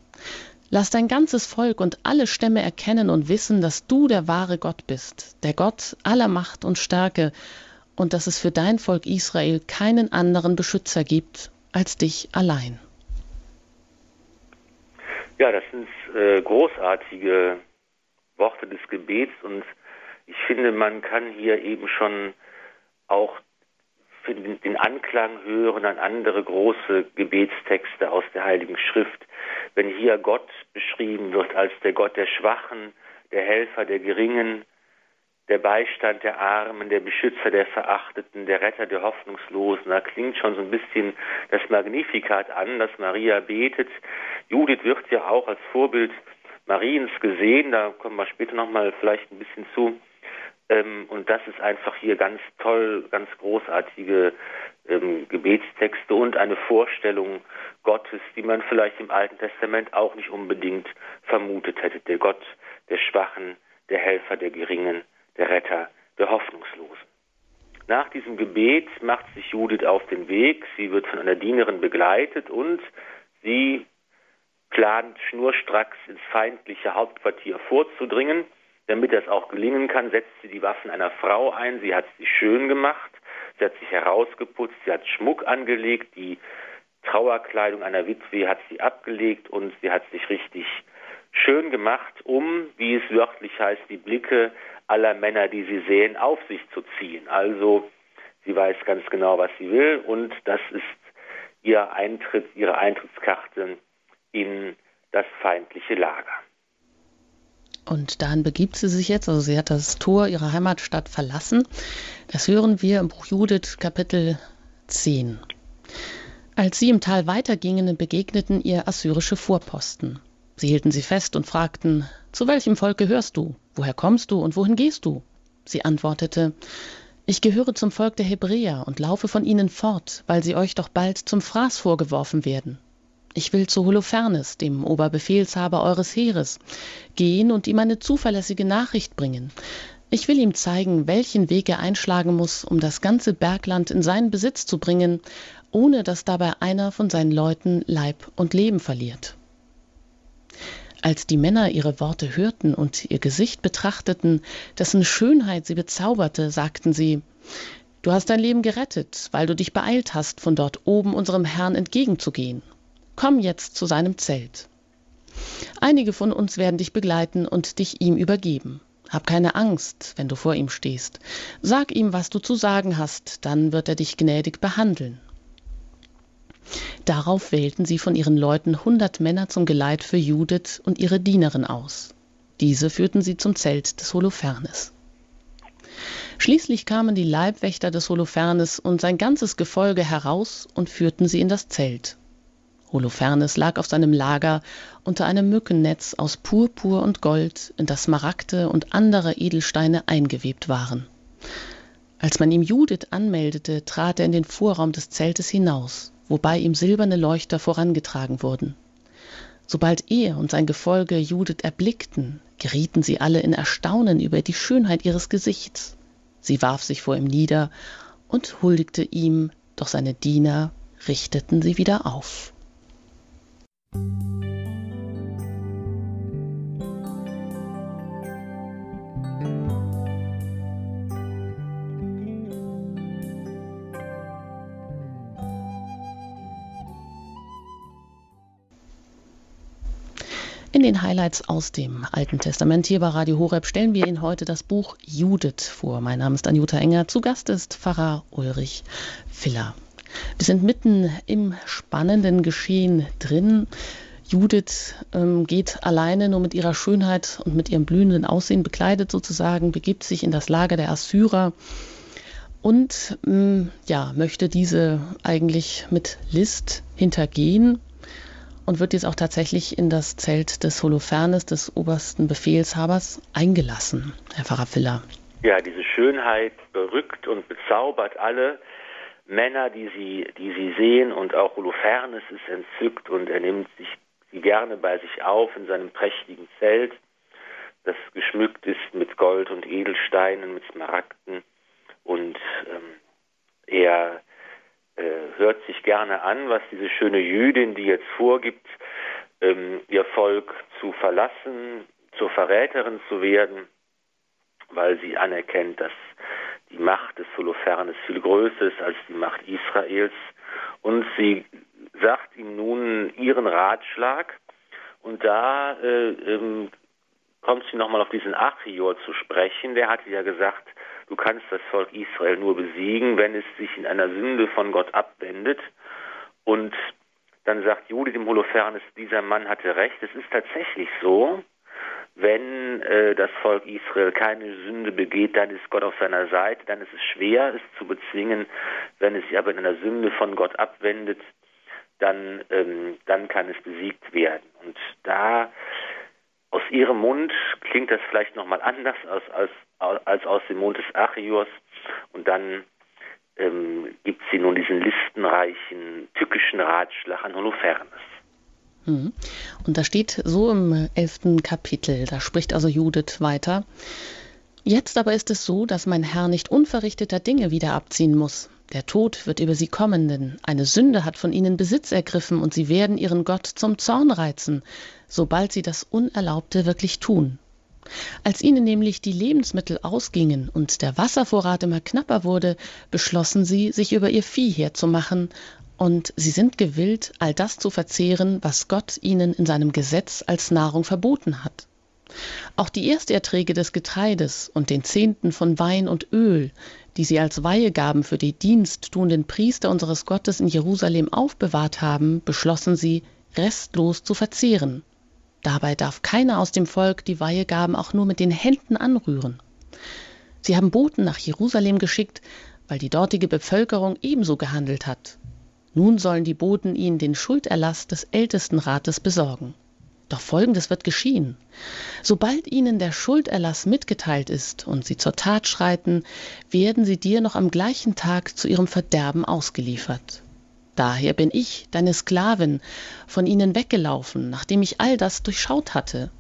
Lass dein ganzes Volk und alle Stämme erkennen und wissen, dass du der wahre Gott bist, der Gott aller Macht und Stärke, und dass es für dein Volk Israel keinen anderen Beschützer gibt als dich allein. Ja, das sind äh, großartige Worte des Gebets und ich finde, man kann hier eben schon auch den Anklang hören an andere große Gebetstexte aus der Heiligen Schrift. Wenn hier Gott beschrieben wird als der Gott der Schwachen, der Helfer der Geringen, der Beistand der Armen, der Beschützer der Verachteten, der Retter der Hoffnungslosen. Da klingt schon so ein bisschen das Magnifikat an, dass Maria betet. Judith wird ja auch als Vorbild Mariens gesehen, da kommen wir später nochmal vielleicht ein bisschen zu. Ähm, und das ist einfach hier ganz toll, ganz großartige ähm, Gebetstexte und eine Vorstellung Gottes, die man vielleicht im Alten Testament auch nicht unbedingt vermutet hätte. Der Gott der Schwachen, der Helfer der Geringen, der Retter der Hoffnungslosen. Nach diesem Gebet macht sich Judith auf den Weg. Sie wird von einer Dienerin begleitet und sie plant schnurstracks ins feindliche Hauptquartier vorzudringen. Damit das auch gelingen kann, setzt sie die Waffen einer Frau ein. Sie hat sie schön gemacht, sie hat sich herausgeputzt, sie hat Schmuck angelegt, die Trauerkleidung einer Witwe hat sie abgelegt und sie hat sich richtig schön gemacht, um, wie es wörtlich heißt, die Blicke aller Männer, die sie sehen, auf sich zu ziehen. Also sie weiß ganz genau, was sie will und das ist ihr Eintritt, ihre Eintrittskarte in das feindliche Lager. Und dahin begibt sie sich jetzt, also sie hat das Tor ihrer Heimatstadt verlassen. Das hören wir im Buch Judith Kapitel 10. Als sie im Tal weitergingen, begegneten ihr assyrische Vorposten. Sie hielten sie fest und fragten, zu welchem Volk gehörst du? Woher kommst du und wohin gehst du? Sie antwortete, ich gehöre zum Volk der Hebräer und laufe von ihnen fort, weil sie euch doch bald zum Fraß vorgeworfen werden. Ich will zu Holofernes, dem Oberbefehlshaber eures Heeres, gehen und ihm eine zuverlässige Nachricht bringen. Ich will ihm zeigen, welchen Weg er einschlagen muss, um das ganze Bergland in seinen Besitz zu bringen, ohne dass dabei einer von seinen Leuten Leib und Leben verliert. Als die Männer ihre Worte hörten und ihr Gesicht betrachteten, dessen Schönheit sie bezauberte, sagten sie Du hast dein Leben gerettet, weil du dich beeilt hast, von dort oben unserem Herrn entgegenzugehen. Komm jetzt zu seinem Zelt. Einige von uns werden dich begleiten und dich ihm übergeben. Hab keine Angst, wenn du vor ihm stehst. Sag ihm, was du zu sagen hast, dann wird er dich gnädig behandeln. Darauf wählten sie von ihren Leuten hundert Männer zum Geleit für Judith und ihre Dienerin aus. Diese führten sie zum Zelt des Holofernes. Schließlich kamen die Leibwächter des Holofernes und sein ganzes Gefolge heraus und führten sie in das Zelt. Holofernes lag auf seinem Lager unter einem Mückennetz aus Purpur und Gold, in das Smaragde und andere Edelsteine eingewebt waren. Als man ihm Judith anmeldete, trat er in den Vorraum des Zeltes hinaus, wobei ihm silberne Leuchter vorangetragen wurden. Sobald er und sein Gefolge Judith erblickten, gerieten sie alle in Erstaunen über die Schönheit ihres Gesichts. Sie warf sich vor ihm nieder und huldigte ihm, doch seine Diener richteten sie wieder auf. In den Highlights aus dem Alten Testament hier bei Radio Horeb stellen wir Ihnen heute das Buch Judith vor. Mein Name ist Anjuta Enger. Zu Gast ist Pfarrer Ulrich Filler. Wir sind mitten im spannenden Geschehen drin. Judith ähm, geht alleine nur mit ihrer Schönheit und mit ihrem blühenden Aussehen bekleidet sozusagen, begibt sich in das Lager der Assyrer und ähm, ja, möchte diese eigentlich mit List hintergehen und wird jetzt auch tatsächlich in das Zelt des Holofernes, des obersten Befehlshabers, eingelassen, Herr Pfarrer Filler. Ja, diese Schönheit berückt und bezaubert alle Männer, die sie, die sie sehen und auch Holofernes ist entzückt und er nimmt sich sie gerne bei sich auf in seinem prächtigen Zelt, das geschmückt ist mit Gold und Edelsteinen, mit Smaragden. Und ähm, er äh, hört sich gerne an, was diese schöne Jüdin, die jetzt vorgibt, ähm, ihr Volk zu verlassen, zur Verräterin zu werden, weil sie anerkennt, dass die Macht des Holofernes viel größer ist als die Macht Israels. Und sie sagt ihm nun ihren Ratschlag. Und da äh, ähm, kommt sie nochmal auf diesen Achior zu sprechen. Der hatte ja gesagt, du kannst das Volk Israel nur besiegen, wenn es sich in einer Sünde von Gott abwendet. Und dann sagt Jude dem Holofernes, dieser Mann hatte recht. Es ist tatsächlich so, wenn äh, das Volk Israel keine Sünde begeht, dann ist Gott auf seiner Seite, dann ist es schwer, es zu bezwingen. Wenn es sich aber in einer Sünde von Gott abwendet, dann, ähm, dann kann es besiegt werden. Und da aus ihrem Mund klingt das vielleicht nochmal anders als, als, als aus dem Mund des Achios. Und dann ähm, gibt sie nun diesen listenreichen, tückischen Ratschlag an Holofernes. Mhm. Und da steht so im elften Kapitel, da spricht also Judith weiter. Jetzt aber ist es so, dass mein Herr nicht unverrichteter Dinge wieder abziehen muss. Der Tod wird über sie kommen, denn eine Sünde hat von ihnen Besitz ergriffen und sie werden ihren Gott zum Zorn reizen, sobald sie das Unerlaubte wirklich tun. Als ihnen nämlich die Lebensmittel ausgingen und der Wasservorrat immer knapper wurde, beschlossen sie, sich über ihr Vieh herzumachen und sie sind gewillt, all das zu verzehren, was Gott ihnen in seinem Gesetz als Nahrung verboten hat. Auch die Ersterträge des Getreides und den Zehnten von Wein und Öl, die sie als Weihegaben für die diensttuenden Priester unseres Gottes in Jerusalem aufbewahrt haben, beschlossen sie, restlos zu verzehren. Dabei darf keiner aus dem Volk die Weihegaben auch nur mit den Händen anrühren. Sie haben Boten nach Jerusalem geschickt, weil die dortige Bevölkerung ebenso gehandelt hat. Nun sollen die Boten ihnen den Schulderlass des Ältestenrates besorgen. Doch Folgendes wird geschehen. Sobald ihnen der Schulderlass mitgeteilt ist und sie zur Tat schreiten, werden sie dir noch am gleichen Tag zu ihrem Verderben ausgeliefert. Daher bin ich, deine Sklavin, von ihnen weggelaufen, nachdem ich all das durchschaut hatte.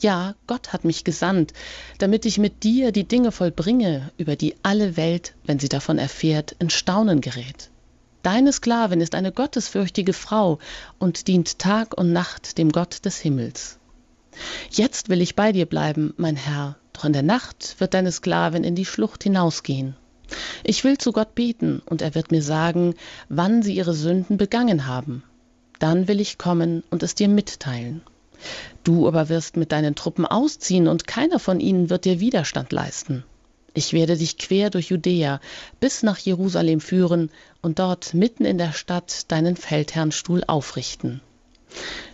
Ja, Gott hat mich gesandt, damit ich mit dir die Dinge vollbringe, über die alle Welt, wenn sie davon erfährt, in Staunen gerät. Deine Sklavin ist eine gottesfürchtige Frau und dient Tag und Nacht dem Gott des Himmels. Jetzt will ich bei dir bleiben, mein Herr, doch in der Nacht wird deine Sklavin in die Schlucht hinausgehen. Ich will zu Gott beten, und er wird mir sagen, wann sie ihre Sünden begangen haben. Dann will ich kommen und es dir mitteilen. Du aber wirst mit deinen Truppen ausziehen, und keiner von ihnen wird dir Widerstand leisten. Ich werde dich quer durch Judäa bis nach Jerusalem führen und dort mitten in der Stadt deinen Feldherrnstuhl aufrichten.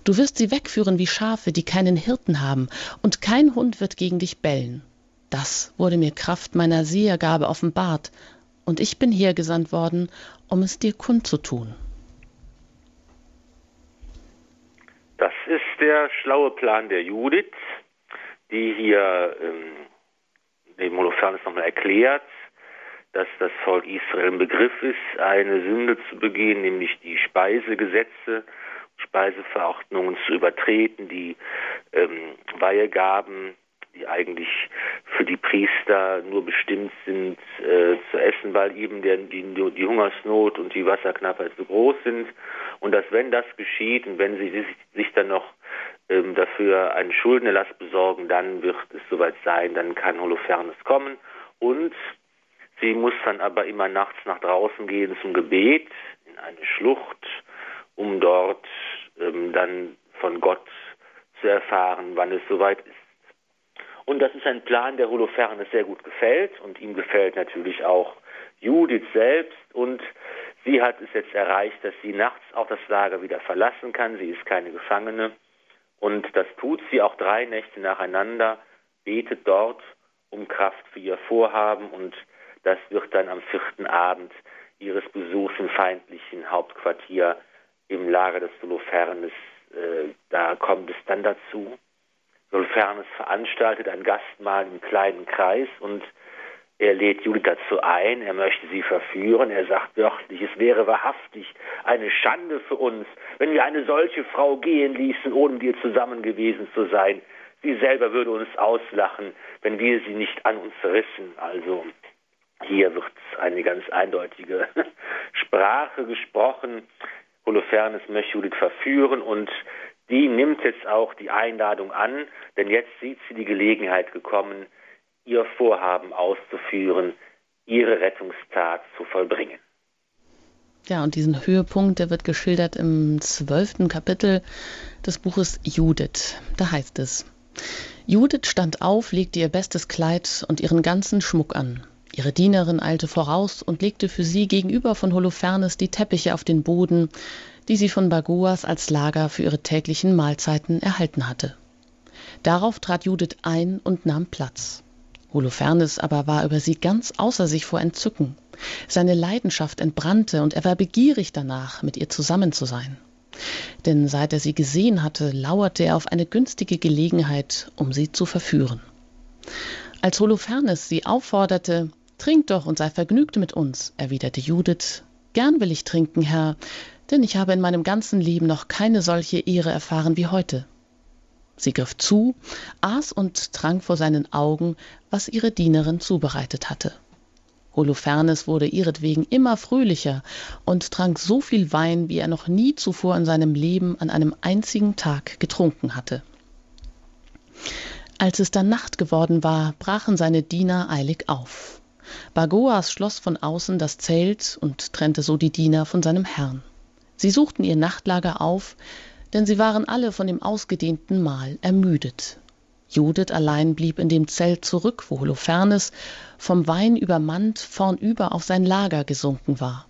Du wirst sie wegführen wie Schafe, die keinen Hirten haben, und kein Hund wird gegen dich bellen. Das wurde mir Kraft meiner Sehergabe offenbart, und ich bin hergesandt worden, um es dir kundzutun. Das ist der schlaue Plan der Judith, die hier ähm, dem Holofernes nochmal erklärt, dass das Volk Israel im Begriff ist, eine Sünde zu begehen, nämlich die Speisegesetze Speiseverordnungen zu übertreten, die ähm, Weihegaben, die eigentlich für die Priester nur bestimmt sind äh, zu essen, weil eben der, die, die Hungersnot und die Wasserknappheit so groß sind. Und dass wenn das geschieht und wenn sie sich, sich dann noch ähm, dafür einen Schuldenerlass besorgen, dann wird es soweit sein, dann kann Holofernes kommen. Und sie muss dann aber immer nachts nach draußen gehen zum Gebet in eine Schlucht, um dort ähm, dann von Gott zu erfahren, wann es soweit ist. Und das ist ein Plan, der Holofernes sehr gut gefällt und ihm gefällt natürlich auch Judith selbst und sie hat es jetzt erreicht, dass sie nachts auch das Lager wieder verlassen kann. Sie ist keine Gefangene und das tut sie auch drei Nächte nacheinander, betet dort um Kraft für ihr Vorhaben und das wird dann am vierten Abend ihres Besuchs im feindlichen Hauptquartier im Lager des Holofernes, äh, da kommt es dann dazu. Holofernes veranstaltet ein Gastmahl im kleinen Kreis und er lädt Judith dazu ein, er möchte sie verführen. Er sagt wörtlich, es wäre wahrhaftig eine Schande für uns, wenn wir eine solche Frau gehen ließen, ohne mit zusammen gewesen zu sein. Sie selber würde uns auslachen, wenn wir sie nicht an uns rissen. Also hier wird eine ganz eindeutige Sprache gesprochen. Holofernes möchte Judith verführen und die nimmt jetzt auch die Einladung an, denn jetzt sieht sie die Gelegenheit gekommen, ihr Vorhaben auszuführen, ihre Rettungstat zu vollbringen. Ja, und diesen Höhepunkt, der wird geschildert im zwölften Kapitel des Buches Judith. Da heißt es, Judith stand auf, legte ihr bestes Kleid und ihren ganzen Schmuck an. Ihre Dienerin eilte voraus und legte für sie gegenüber von Holofernes die Teppiche auf den Boden, die sie von Bagoas als Lager für ihre täglichen Mahlzeiten erhalten hatte. Darauf trat Judith ein und nahm Platz. Holofernes aber war über sie ganz außer sich vor Entzücken. Seine Leidenschaft entbrannte und er war begierig danach, mit ihr zusammen zu sein. Denn seit er sie gesehen hatte, lauerte er auf eine günstige Gelegenheit, um sie zu verführen. Als Holofernes sie aufforderte, Trink doch und sei vergnügt mit uns, erwiderte Judith. Gern will ich trinken, Herr, denn ich habe in meinem ganzen Leben noch keine solche Ehre erfahren wie heute. Sie griff zu, aß und trank vor seinen Augen, was ihre Dienerin zubereitet hatte. Holofernes wurde ihretwegen immer fröhlicher und trank so viel Wein, wie er noch nie zuvor in seinem Leben an einem einzigen Tag getrunken hatte. Als es dann Nacht geworden war, brachen seine Diener eilig auf. Bagoas schloss von außen das Zelt und trennte so die Diener von seinem Herrn. Sie suchten ihr Nachtlager auf, denn sie waren alle von dem ausgedehnten Mahl ermüdet. Judith allein blieb in dem Zelt zurück, wo Holofernes, vom Wein übermannt, vornüber auf sein Lager gesunken war.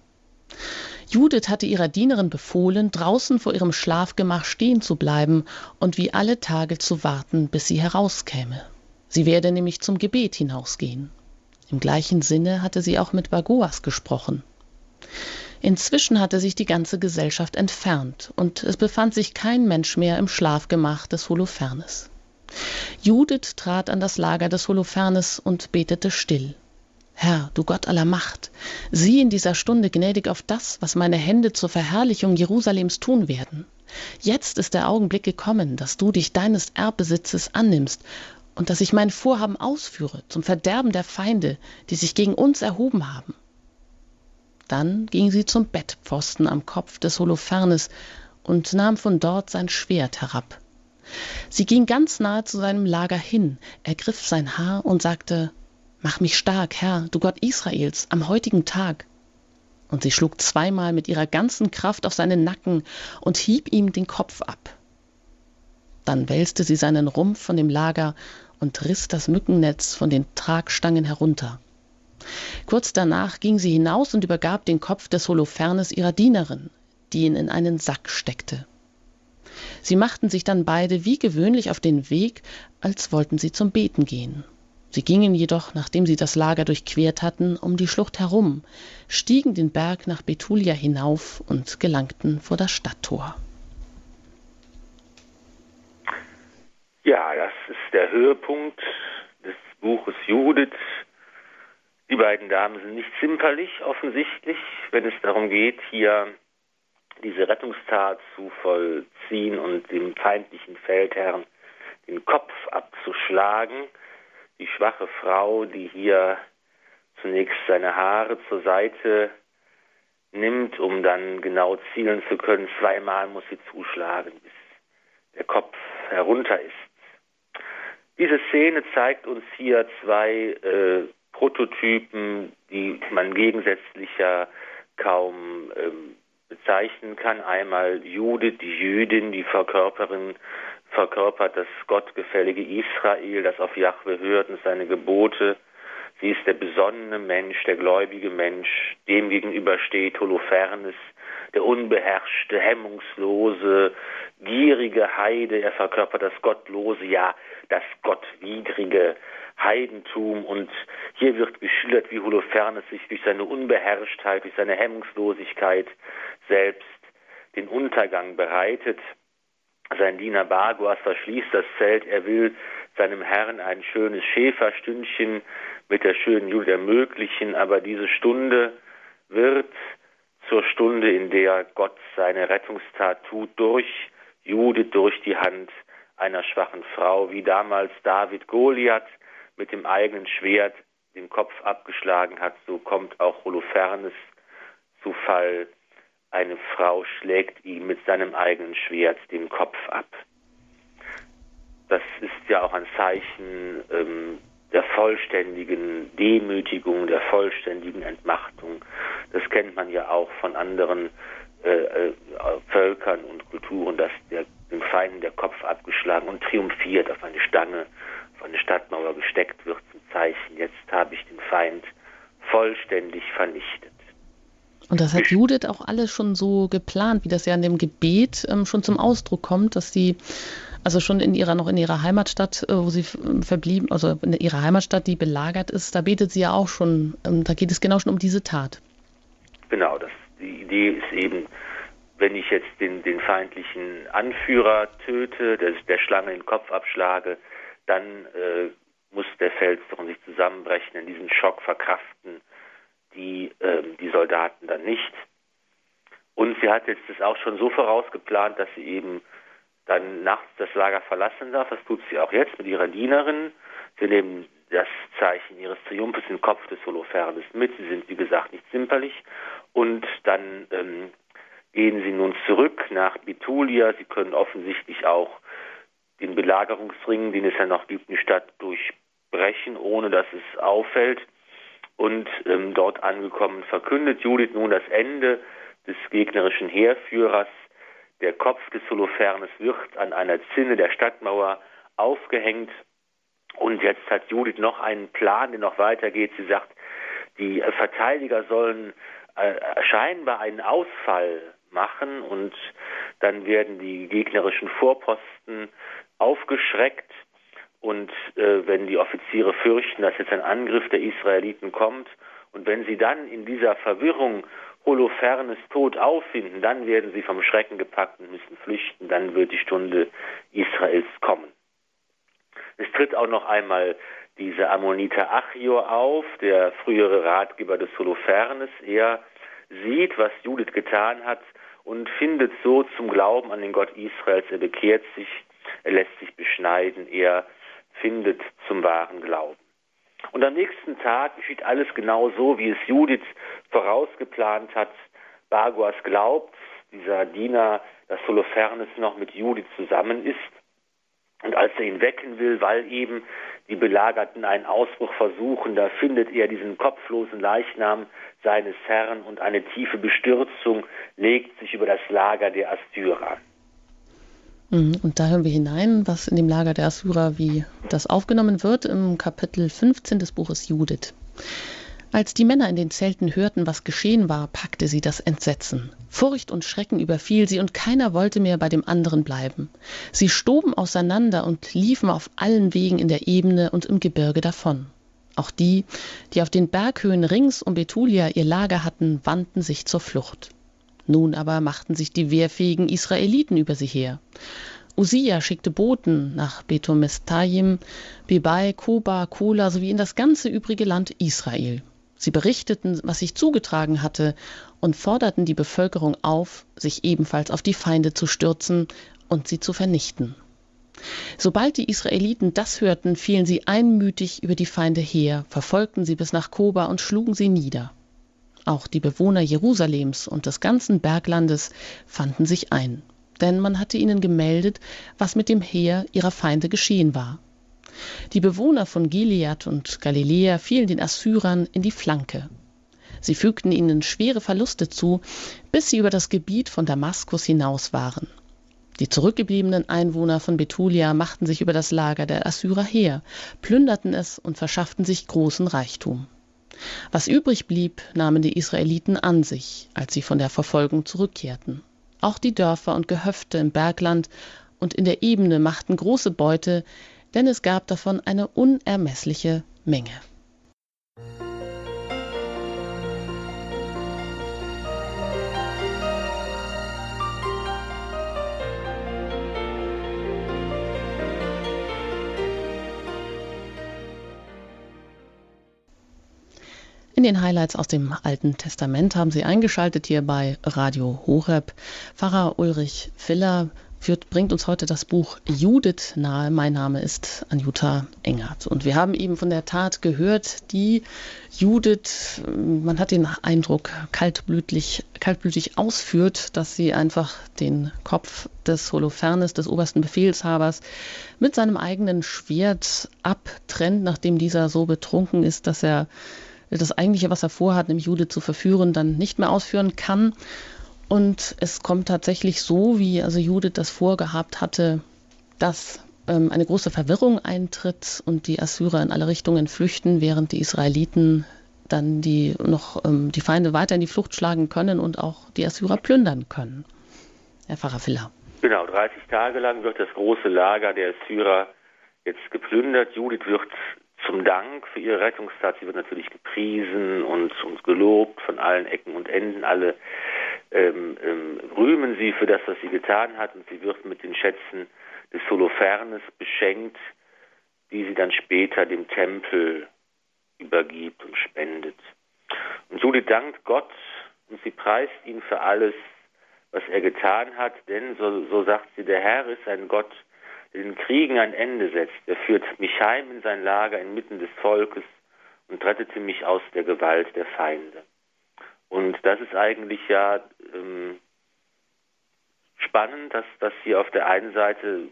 Judith hatte ihrer Dienerin befohlen, draußen vor ihrem Schlafgemach stehen zu bleiben und wie alle Tage zu warten, bis sie herauskäme. Sie werde nämlich zum Gebet hinausgehen. Im gleichen Sinne hatte sie auch mit Bagoas gesprochen. Inzwischen hatte sich die ganze Gesellschaft entfernt und es befand sich kein Mensch mehr im Schlafgemach des Holofernes. Judith trat an das Lager des Holofernes und betete still. Herr, du Gott aller Macht, sieh in dieser Stunde gnädig auf das, was meine Hände zur Verherrlichung Jerusalems tun werden. Jetzt ist der Augenblick gekommen, dass du dich deines Erbbesitzes annimmst und dass ich mein Vorhaben ausführe zum Verderben der Feinde, die sich gegen uns erhoben haben. Dann ging sie zum Bettpfosten am Kopf des Holofernes und nahm von dort sein Schwert herab. Sie ging ganz nahe zu seinem Lager hin, ergriff sein Haar und sagte, Mach mich stark, Herr, du Gott Israels, am heutigen Tag. Und sie schlug zweimal mit ihrer ganzen Kraft auf seinen Nacken und hieb ihm den Kopf ab. Dann wälzte sie seinen Rumpf von dem Lager und riss das Mückennetz von den Tragstangen herunter. Kurz danach ging sie hinaus und übergab den Kopf des Holofernes ihrer Dienerin, die ihn in einen Sack steckte. Sie machten sich dann beide wie gewöhnlich auf den Weg, als wollten sie zum Beten gehen. Sie gingen jedoch, nachdem sie das Lager durchquert hatten, um die Schlucht herum, stiegen den Berg nach Betulia hinauf und gelangten vor das Stadttor. Ja, das ist der Höhepunkt des Buches Judith, die beiden Damen sind nicht zimperlich offensichtlich, wenn es darum geht, hier diese Rettungstat zu vollziehen und dem feindlichen Feldherrn den Kopf abzuschlagen. Die schwache Frau, die hier zunächst seine Haare zur Seite nimmt, um dann genau zielen zu können. Zweimal muss sie zuschlagen, bis der Kopf herunter ist. Diese Szene zeigt uns hier zwei äh, Prototypen, die man gegensätzlicher kaum ähm, bezeichnen kann. Einmal Judith, die Jüdin, die Verkörperin, verkörpert das gottgefällige Israel, das auf Jahwe hört und seine Gebote. Sie ist der besonnene Mensch, der gläubige Mensch, dem gegenüber steht Holofernes, der unbeherrschte, hemmungslose, gierige Heide. Er verkörpert das Gottlose, ja, das Gottwidrige Heidentum. Und hier wird geschildert, wie Holofernes sich durch seine Unbeherrschtheit, durch seine Hemmungslosigkeit selbst den Untergang bereitet. Sein Diener Baguas verschließt das Zelt. Er will seinem Herrn ein schönes Schäferstündchen mit der schönen Judith ermöglichen, aber diese Stunde wird zur Stunde, in der Gott seine Rettungstat tut, durch Judith, durch die Hand einer schwachen Frau, wie damals David Goliath mit dem eigenen Schwert den Kopf abgeschlagen hat, so kommt auch Holofernes zu Fall. Eine Frau schlägt ihm mit seinem eigenen Schwert den Kopf ab. Das ist ja auch ein Zeichen ähm, der vollständigen Demütigung, der vollständigen Entmachtung. Das kennt man ja auch von anderen äh, äh, Völkern und Kulturen, dass der, den Feinden der Kopf abgeschlagen und triumphiert auf eine Stange, auf eine Stadtmauer gesteckt wird zum Zeichen, jetzt habe ich den Feind vollständig vernichtet. Und das hat Judith auch alles schon so geplant, wie das ja in dem Gebet ähm, schon zum Ausdruck kommt, dass sie also schon in ihrer, noch in ihrer Heimatstadt, äh, wo sie ähm, verblieben, also in ihrer Heimatstadt, die belagert ist, da betet sie ja auch schon, ähm, da geht es genau schon um diese Tat. Genau, das, die Idee ist eben, wenn ich jetzt den, den feindlichen Anführer töte, der, der Schlange den Kopf abschlage, dann äh, muss der Felsturm sich zusammenbrechen, in diesen Schock verkraften die, äh, die Soldaten dann nicht. Und sie hat jetzt das auch schon so vorausgeplant, dass sie eben dann nachts das Lager verlassen darf. Das tut sie auch jetzt mit ihrer Dienerin. Sie nehmen das Zeichen ihres Triumphes im Kopf des Holofernes mit. Sie sind, wie gesagt, nicht zimperlich. Und dann ähm, gehen sie nun zurück nach Bitulia. Sie können offensichtlich auch den Belagerungsring, den es ja noch gibt, die Stadt durchbrechen, ohne dass es auffällt. Und ähm, dort angekommen verkündet Judith nun das Ende des gegnerischen Heerführers der Kopf des Holofernes wird an einer Zinne der Stadtmauer aufgehängt. Und jetzt hat Judith noch einen Plan, der noch weitergeht. Sie sagt, die Verteidiger sollen äh, scheinbar einen Ausfall machen und dann werden die gegnerischen Vorposten aufgeschreckt und äh, wenn die Offiziere fürchten, dass jetzt ein Angriff der Israeliten kommt und wenn sie dann in dieser Verwirrung Holofernes Tod auffinden, dann werden sie vom Schrecken gepackt und müssen flüchten, dann wird die Stunde Israels kommen. Es tritt auch noch einmal dieser Ammoniter Achior auf, der frühere Ratgeber des Holofernes. Er sieht, was Judith getan hat und findet so zum Glauben an den Gott Israels. Er bekehrt sich, er lässt sich beschneiden, er findet zum wahren Glauben. Und am nächsten Tag geschieht alles genau so, wie es Judith vorausgeplant hat. Baguas glaubt, dieser Diener, dass Holofernes noch mit Judith zusammen ist. Und als er ihn wecken will, weil eben die Belagerten einen Ausbruch versuchen, da findet er diesen kopflosen Leichnam seines Herrn und eine tiefe Bestürzung legt sich über das Lager der Assyrer. Mhm. Und da hören wir hinein, was in dem Lager der Assyrer, wie das aufgenommen wird, im Kapitel 15 des Buches Judith. Als die Männer in den Zelten hörten, was geschehen war, packte sie das Entsetzen. Furcht und Schrecken überfiel sie, und keiner wollte mehr bei dem anderen bleiben. Sie stoben auseinander und liefen auf allen Wegen in der Ebene und im Gebirge davon. Auch die, die auf den Berghöhen rings um Betulia ihr Lager hatten, wandten sich zur Flucht. Nun aber machten sich die wehrfähigen Israeliten über sie her. Usia schickte Boten nach Betomestajim, Bebai, Koba, Kola sowie in das ganze übrige Land Israel. Sie berichteten, was sich zugetragen hatte und forderten die Bevölkerung auf, sich ebenfalls auf die Feinde zu stürzen und sie zu vernichten. Sobald die Israeliten das hörten, fielen sie einmütig über die Feinde her, verfolgten sie bis nach Koba und schlugen sie nieder. Auch die Bewohner Jerusalems und des ganzen Berglandes fanden sich ein, denn man hatte ihnen gemeldet, was mit dem Heer ihrer Feinde geschehen war. Die Bewohner von Gilead und Galiläa fielen den Assyrern in die Flanke. Sie fügten ihnen schwere Verluste zu, bis sie über das Gebiet von Damaskus hinaus waren. Die zurückgebliebenen Einwohner von Betulia machten sich über das Lager der Assyrer her, plünderten es und verschafften sich großen Reichtum. Was übrig blieb, nahmen die Israeliten an sich, als sie von der Verfolgung zurückkehrten. Auch die Dörfer und Gehöfte im Bergland und in der Ebene machten große Beute, denn es gab davon eine unermessliche Menge. In den Highlights aus dem Alten Testament haben Sie eingeschaltet hier bei Radio Horeb. Pfarrer Ulrich Filler führt, bringt uns heute das Buch Judith nahe. Mein Name ist Anjuta Engert. Und wir haben eben von der Tat gehört, die Judith, man hat den Eindruck, kaltblütig, kaltblütig ausführt, dass sie einfach den Kopf des Holofernes, des obersten Befehlshabers, mit seinem eigenen Schwert abtrennt, nachdem dieser so betrunken ist, dass er das eigentliche, was er vorhat, nämlich Judith zu verführen, dann nicht mehr ausführen kann und es kommt tatsächlich so, wie also Judith das vorgehabt hatte, dass ähm, eine große Verwirrung eintritt und die Assyrer in alle Richtungen flüchten, während die Israeliten dann die noch ähm, die Feinde weiter in die Flucht schlagen können und auch die Assyrer plündern können. Herr Pfarrer Filler. Genau, 30 Tage lang wird das große Lager der Assyrer jetzt geplündert. Judith wird zum Dank für ihre Rettungstat, sie wird natürlich gepriesen und, und gelobt von allen Ecken und Enden. Alle ähm, ähm, rühmen sie für das, was sie getan hat und sie wird mit den Schätzen des Holofernes beschenkt, die sie dann später dem Tempel übergibt und spendet. Und Judith dankt Gott und sie preist ihn für alles, was er getan hat, denn, so, so sagt sie, der Herr ist ein Gott, den Kriegen ein Ende setzt. Er führt mich heim in sein Lager inmitten des Volkes und rettete mich aus der Gewalt der Feinde. Und das ist eigentlich ja ähm, spannend, dass, dass hier auf der einen Seite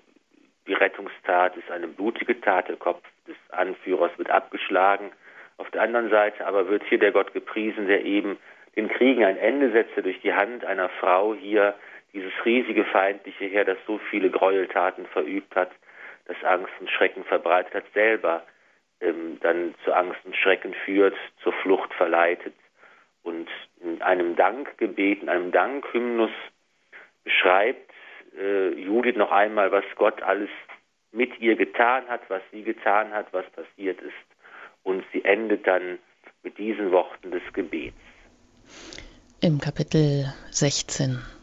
die Rettungstat ist eine blutige Tat, der Kopf des Anführers wird abgeschlagen. Auf der anderen Seite aber wird hier der Gott gepriesen, der eben den Kriegen ein Ende setze durch die Hand einer Frau hier, dieses riesige feindliche Heer, das so viele Gräueltaten verübt hat, das Angst und Schrecken verbreitet hat, selber ähm, dann zu Angst und Schrecken führt, zur Flucht verleitet und in einem Dankgebet, in einem Dankhymnus beschreibt äh, Judith noch einmal, was Gott alles mit ihr getan hat, was sie getan hat, was passiert ist. Und sie endet dann mit diesen Worten des Gebets. Im Kapitel 16.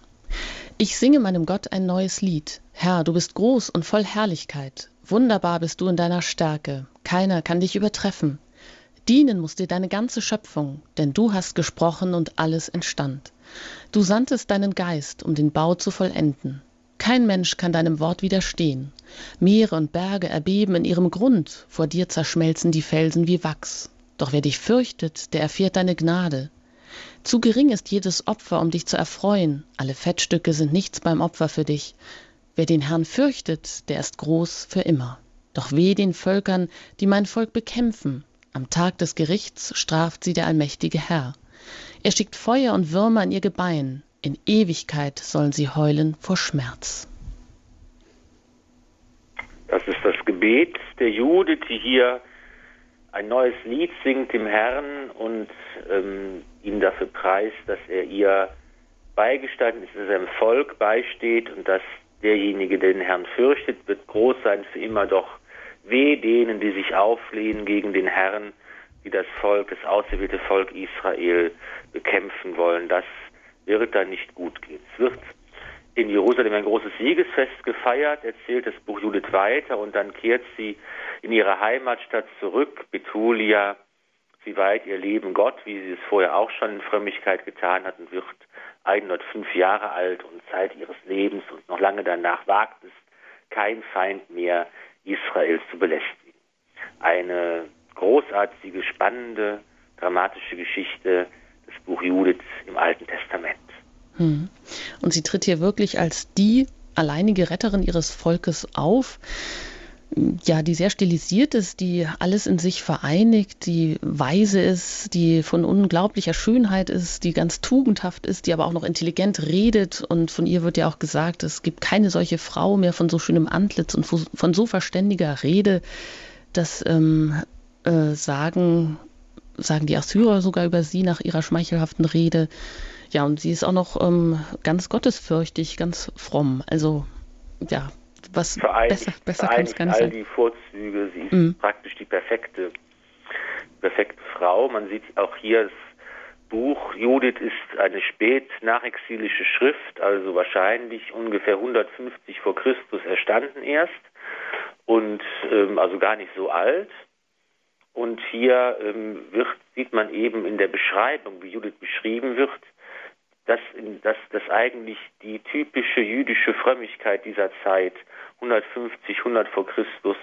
Ich singe meinem Gott ein neues Lied. Herr, du bist groß und voll Herrlichkeit. Wunderbar bist du in deiner Stärke. Keiner kann dich übertreffen. Dienen muss dir deine ganze Schöpfung, denn du hast gesprochen und alles entstand. Du sandtest deinen Geist, um den Bau zu vollenden. Kein Mensch kann deinem Wort widerstehen. Meere und Berge erbeben in ihrem Grund, vor dir zerschmelzen die Felsen wie Wachs. Doch wer dich fürchtet, der erfährt deine Gnade. Zu gering ist jedes Opfer, um dich zu erfreuen. Alle Fettstücke sind nichts beim Opfer für dich. Wer den Herrn fürchtet, der ist groß für immer. Doch weh den Völkern, die mein Volk bekämpfen. Am Tag des Gerichts straft sie der allmächtige Herr. Er schickt Feuer und Würmer in ihr Gebein. In Ewigkeit sollen sie heulen vor Schmerz. Das ist das Gebet der Jude, die hier ein neues Lied singt dem Herrn und ähm, ihn dafür preist, dass er ihr beigestanden ist, dass er seinem Volk beisteht und dass derjenige, der den Herrn fürchtet, wird groß sein für immer, doch Weh denen, die sich auflehnen gegen den Herrn, die das Volk, das auserwählte Volk Israel bekämpfen wollen. Das wird dann nicht gut gehen. Es wird in Jerusalem ein großes Siegesfest gefeiert, erzählt das Buch Judith weiter und dann kehrt sie in ihre Heimatstadt zurück, Betulia, Sie weiht ihr Leben Gott, wie sie es vorher auch schon in Frömmigkeit getan hat und wird 105 Jahre alt und Zeit ihres Lebens und noch lange danach wagt es kein Feind mehr, Israels zu belästigen. Eine großartige, spannende, dramatische Geschichte des Buch Judith im Alten Testament. Hm. Und sie tritt hier wirklich als die alleinige Retterin ihres Volkes auf ja, die sehr stilisiert ist, die alles in sich vereinigt, die weise ist, die von unglaublicher Schönheit ist, die ganz tugendhaft ist, die aber auch noch intelligent redet. Und von ihr wird ja auch gesagt, es gibt keine solche Frau mehr von so schönem Antlitz und von so verständiger Rede. Das ähm, äh, sagen, sagen die Assyrer sogar über sie nach ihrer schmeichelhaften Rede. Ja, und sie ist auch noch ähm, ganz gottesfürchtig, ganz fromm. Also ja, was vereinigt, besser, besser kann es gar nicht all sein. die Vorzüge. Sie ist mhm. praktisch die perfekte, perfekte Frau. Man sieht auch hier das Buch Judith ist eine spät nachexilische Schrift, also wahrscheinlich ungefähr 150 vor Christus erstanden erst und ähm, also gar nicht so alt. Und hier ähm, wird, sieht man eben in der Beschreibung, wie Judith beschrieben wird, dass, dass, dass eigentlich die typische jüdische Frömmigkeit dieser Zeit 150, 100 vor Christus,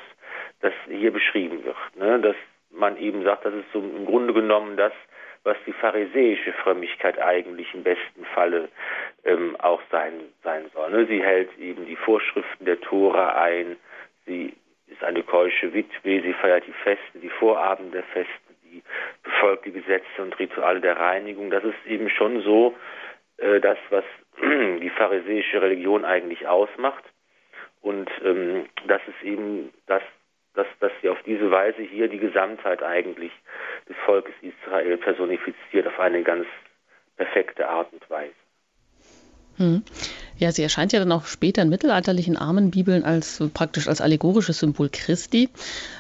das hier beschrieben wird. Ne? Dass man eben sagt, das ist so im Grunde genommen das, was die pharisäische Frömmigkeit eigentlich im besten Falle ähm, auch sein, sein soll. Ne? Sie hält eben die Vorschriften der Tora ein, sie ist eine keusche Witwe, sie feiert die Feste, die Vorabend der Feste, die befolgt die Gesetze und Rituale der Reinigung. Das ist eben schon so äh, das, was die pharisäische Religion eigentlich ausmacht. Und ähm, das ist eben das, dass, dass sie auf diese Weise hier die Gesamtheit eigentlich des Volkes Israel personifiziert auf eine ganz perfekte Art und Weise. Hm. Ja, sie erscheint ja dann auch später in mittelalterlichen Armenbibeln als praktisch als allegorisches Symbol Christi.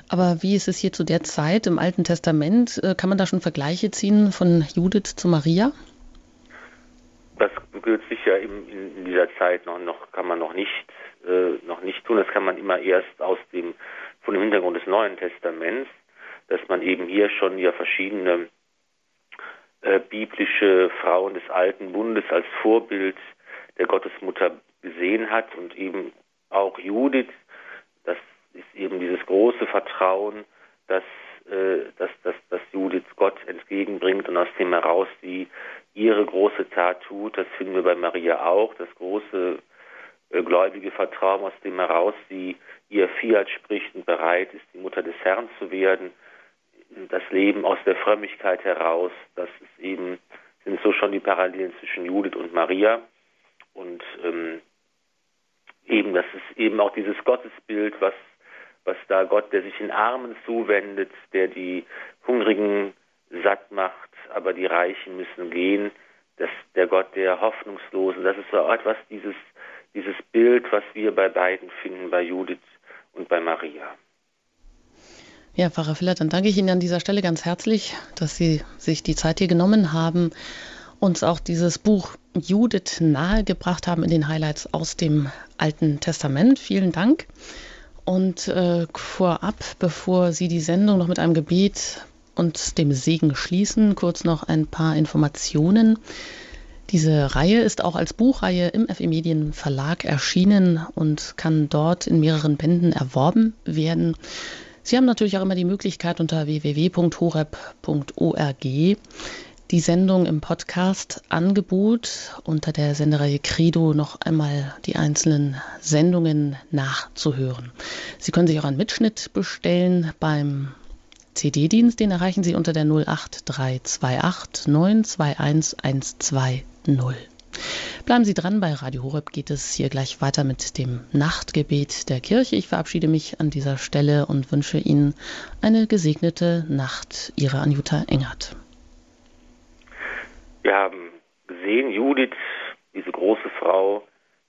Aber wie ist es hier zu der Zeit im Alten Testament? Äh, kann man da schon Vergleiche ziehen von Judith zu Maria? Das gilt sicher in, in dieser Zeit noch, noch kann man noch nicht äh, noch nicht tun. Das kann man immer erst aus dem, von dem Hintergrund des Neuen Testaments, dass man eben hier schon ja verschiedene äh, biblische Frauen des Alten Bundes als Vorbild der Gottesmutter gesehen hat und eben auch Judith, das ist eben dieses große Vertrauen, dass, äh, dass, dass, dass Judith Gott entgegenbringt und aus dem heraus sie ihre große Tat tut. Das finden wir bei Maria auch, das große äh, gläubige Vertrauen, aus dem heraus sie ihr Fiat spricht und bereit ist, die Mutter des Herrn zu werden. Das Leben aus der Frömmigkeit heraus, das ist eben, sind so schon die Parallelen zwischen Judith und Maria. Und ähm, eben, das ist eben auch dieses Gottesbild, was, was da Gott, der sich den Armen zuwendet, der die Hungrigen satt macht, aber die Reichen müssen gehen. Das, der Gott der Hoffnungslosen, das ist so etwas, dieses dieses Bild, was wir bei beiden finden, bei Judith und bei Maria. Ja, Pfarrer Filler, dann danke ich Ihnen an dieser Stelle ganz herzlich, dass Sie sich die Zeit hier genommen haben, uns auch dieses Buch Judith nahegebracht haben in den Highlights aus dem Alten Testament. Vielen Dank. Und äh, vorab, bevor Sie die Sendung noch mit einem Gebet und dem Segen schließen, kurz noch ein paar Informationen. Diese Reihe ist auch als Buchreihe im FE Medien Verlag erschienen und kann dort in mehreren Bänden erworben werden. Sie haben natürlich auch immer die Möglichkeit unter www.horeb.org die Sendung im Podcast-Angebot unter der Sendereihe Credo noch einmal die einzelnen Sendungen nachzuhören. Sie können sich auch einen Mitschnitt bestellen beim CD-Dienst, den erreichen Sie unter der 08328 921 120. Bleiben Sie dran, bei Radio Horeb geht es hier gleich weiter mit dem Nachtgebet der Kirche. Ich verabschiede mich an dieser Stelle und wünsche Ihnen eine gesegnete Nacht. Ihre Anjuta Engert. Wir haben gesehen, Judith, diese große Frau,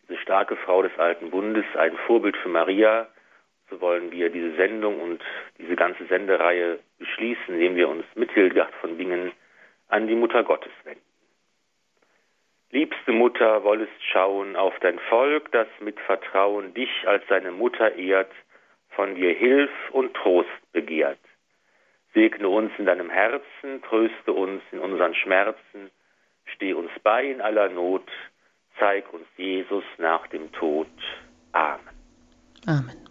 diese starke Frau des Alten Bundes, ein Vorbild für Maria, so wollen wir diese Sendung und diese ganze Sendereihe beschließen, indem wir uns mit Hildegard von Bingen an die Mutter Gottes wenden. Liebste Mutter, wollest schauen auf dein Volk, das mit Vertrauen dich als seine Mutter ehrt, von dir Hilf und Trost begehrt. Segne uns in deinem Herzen, tröste uns in unseren Schmerzen, steh uns bei in aller Not, zeig uns Jesus nach dem Tod. Amen. Amen.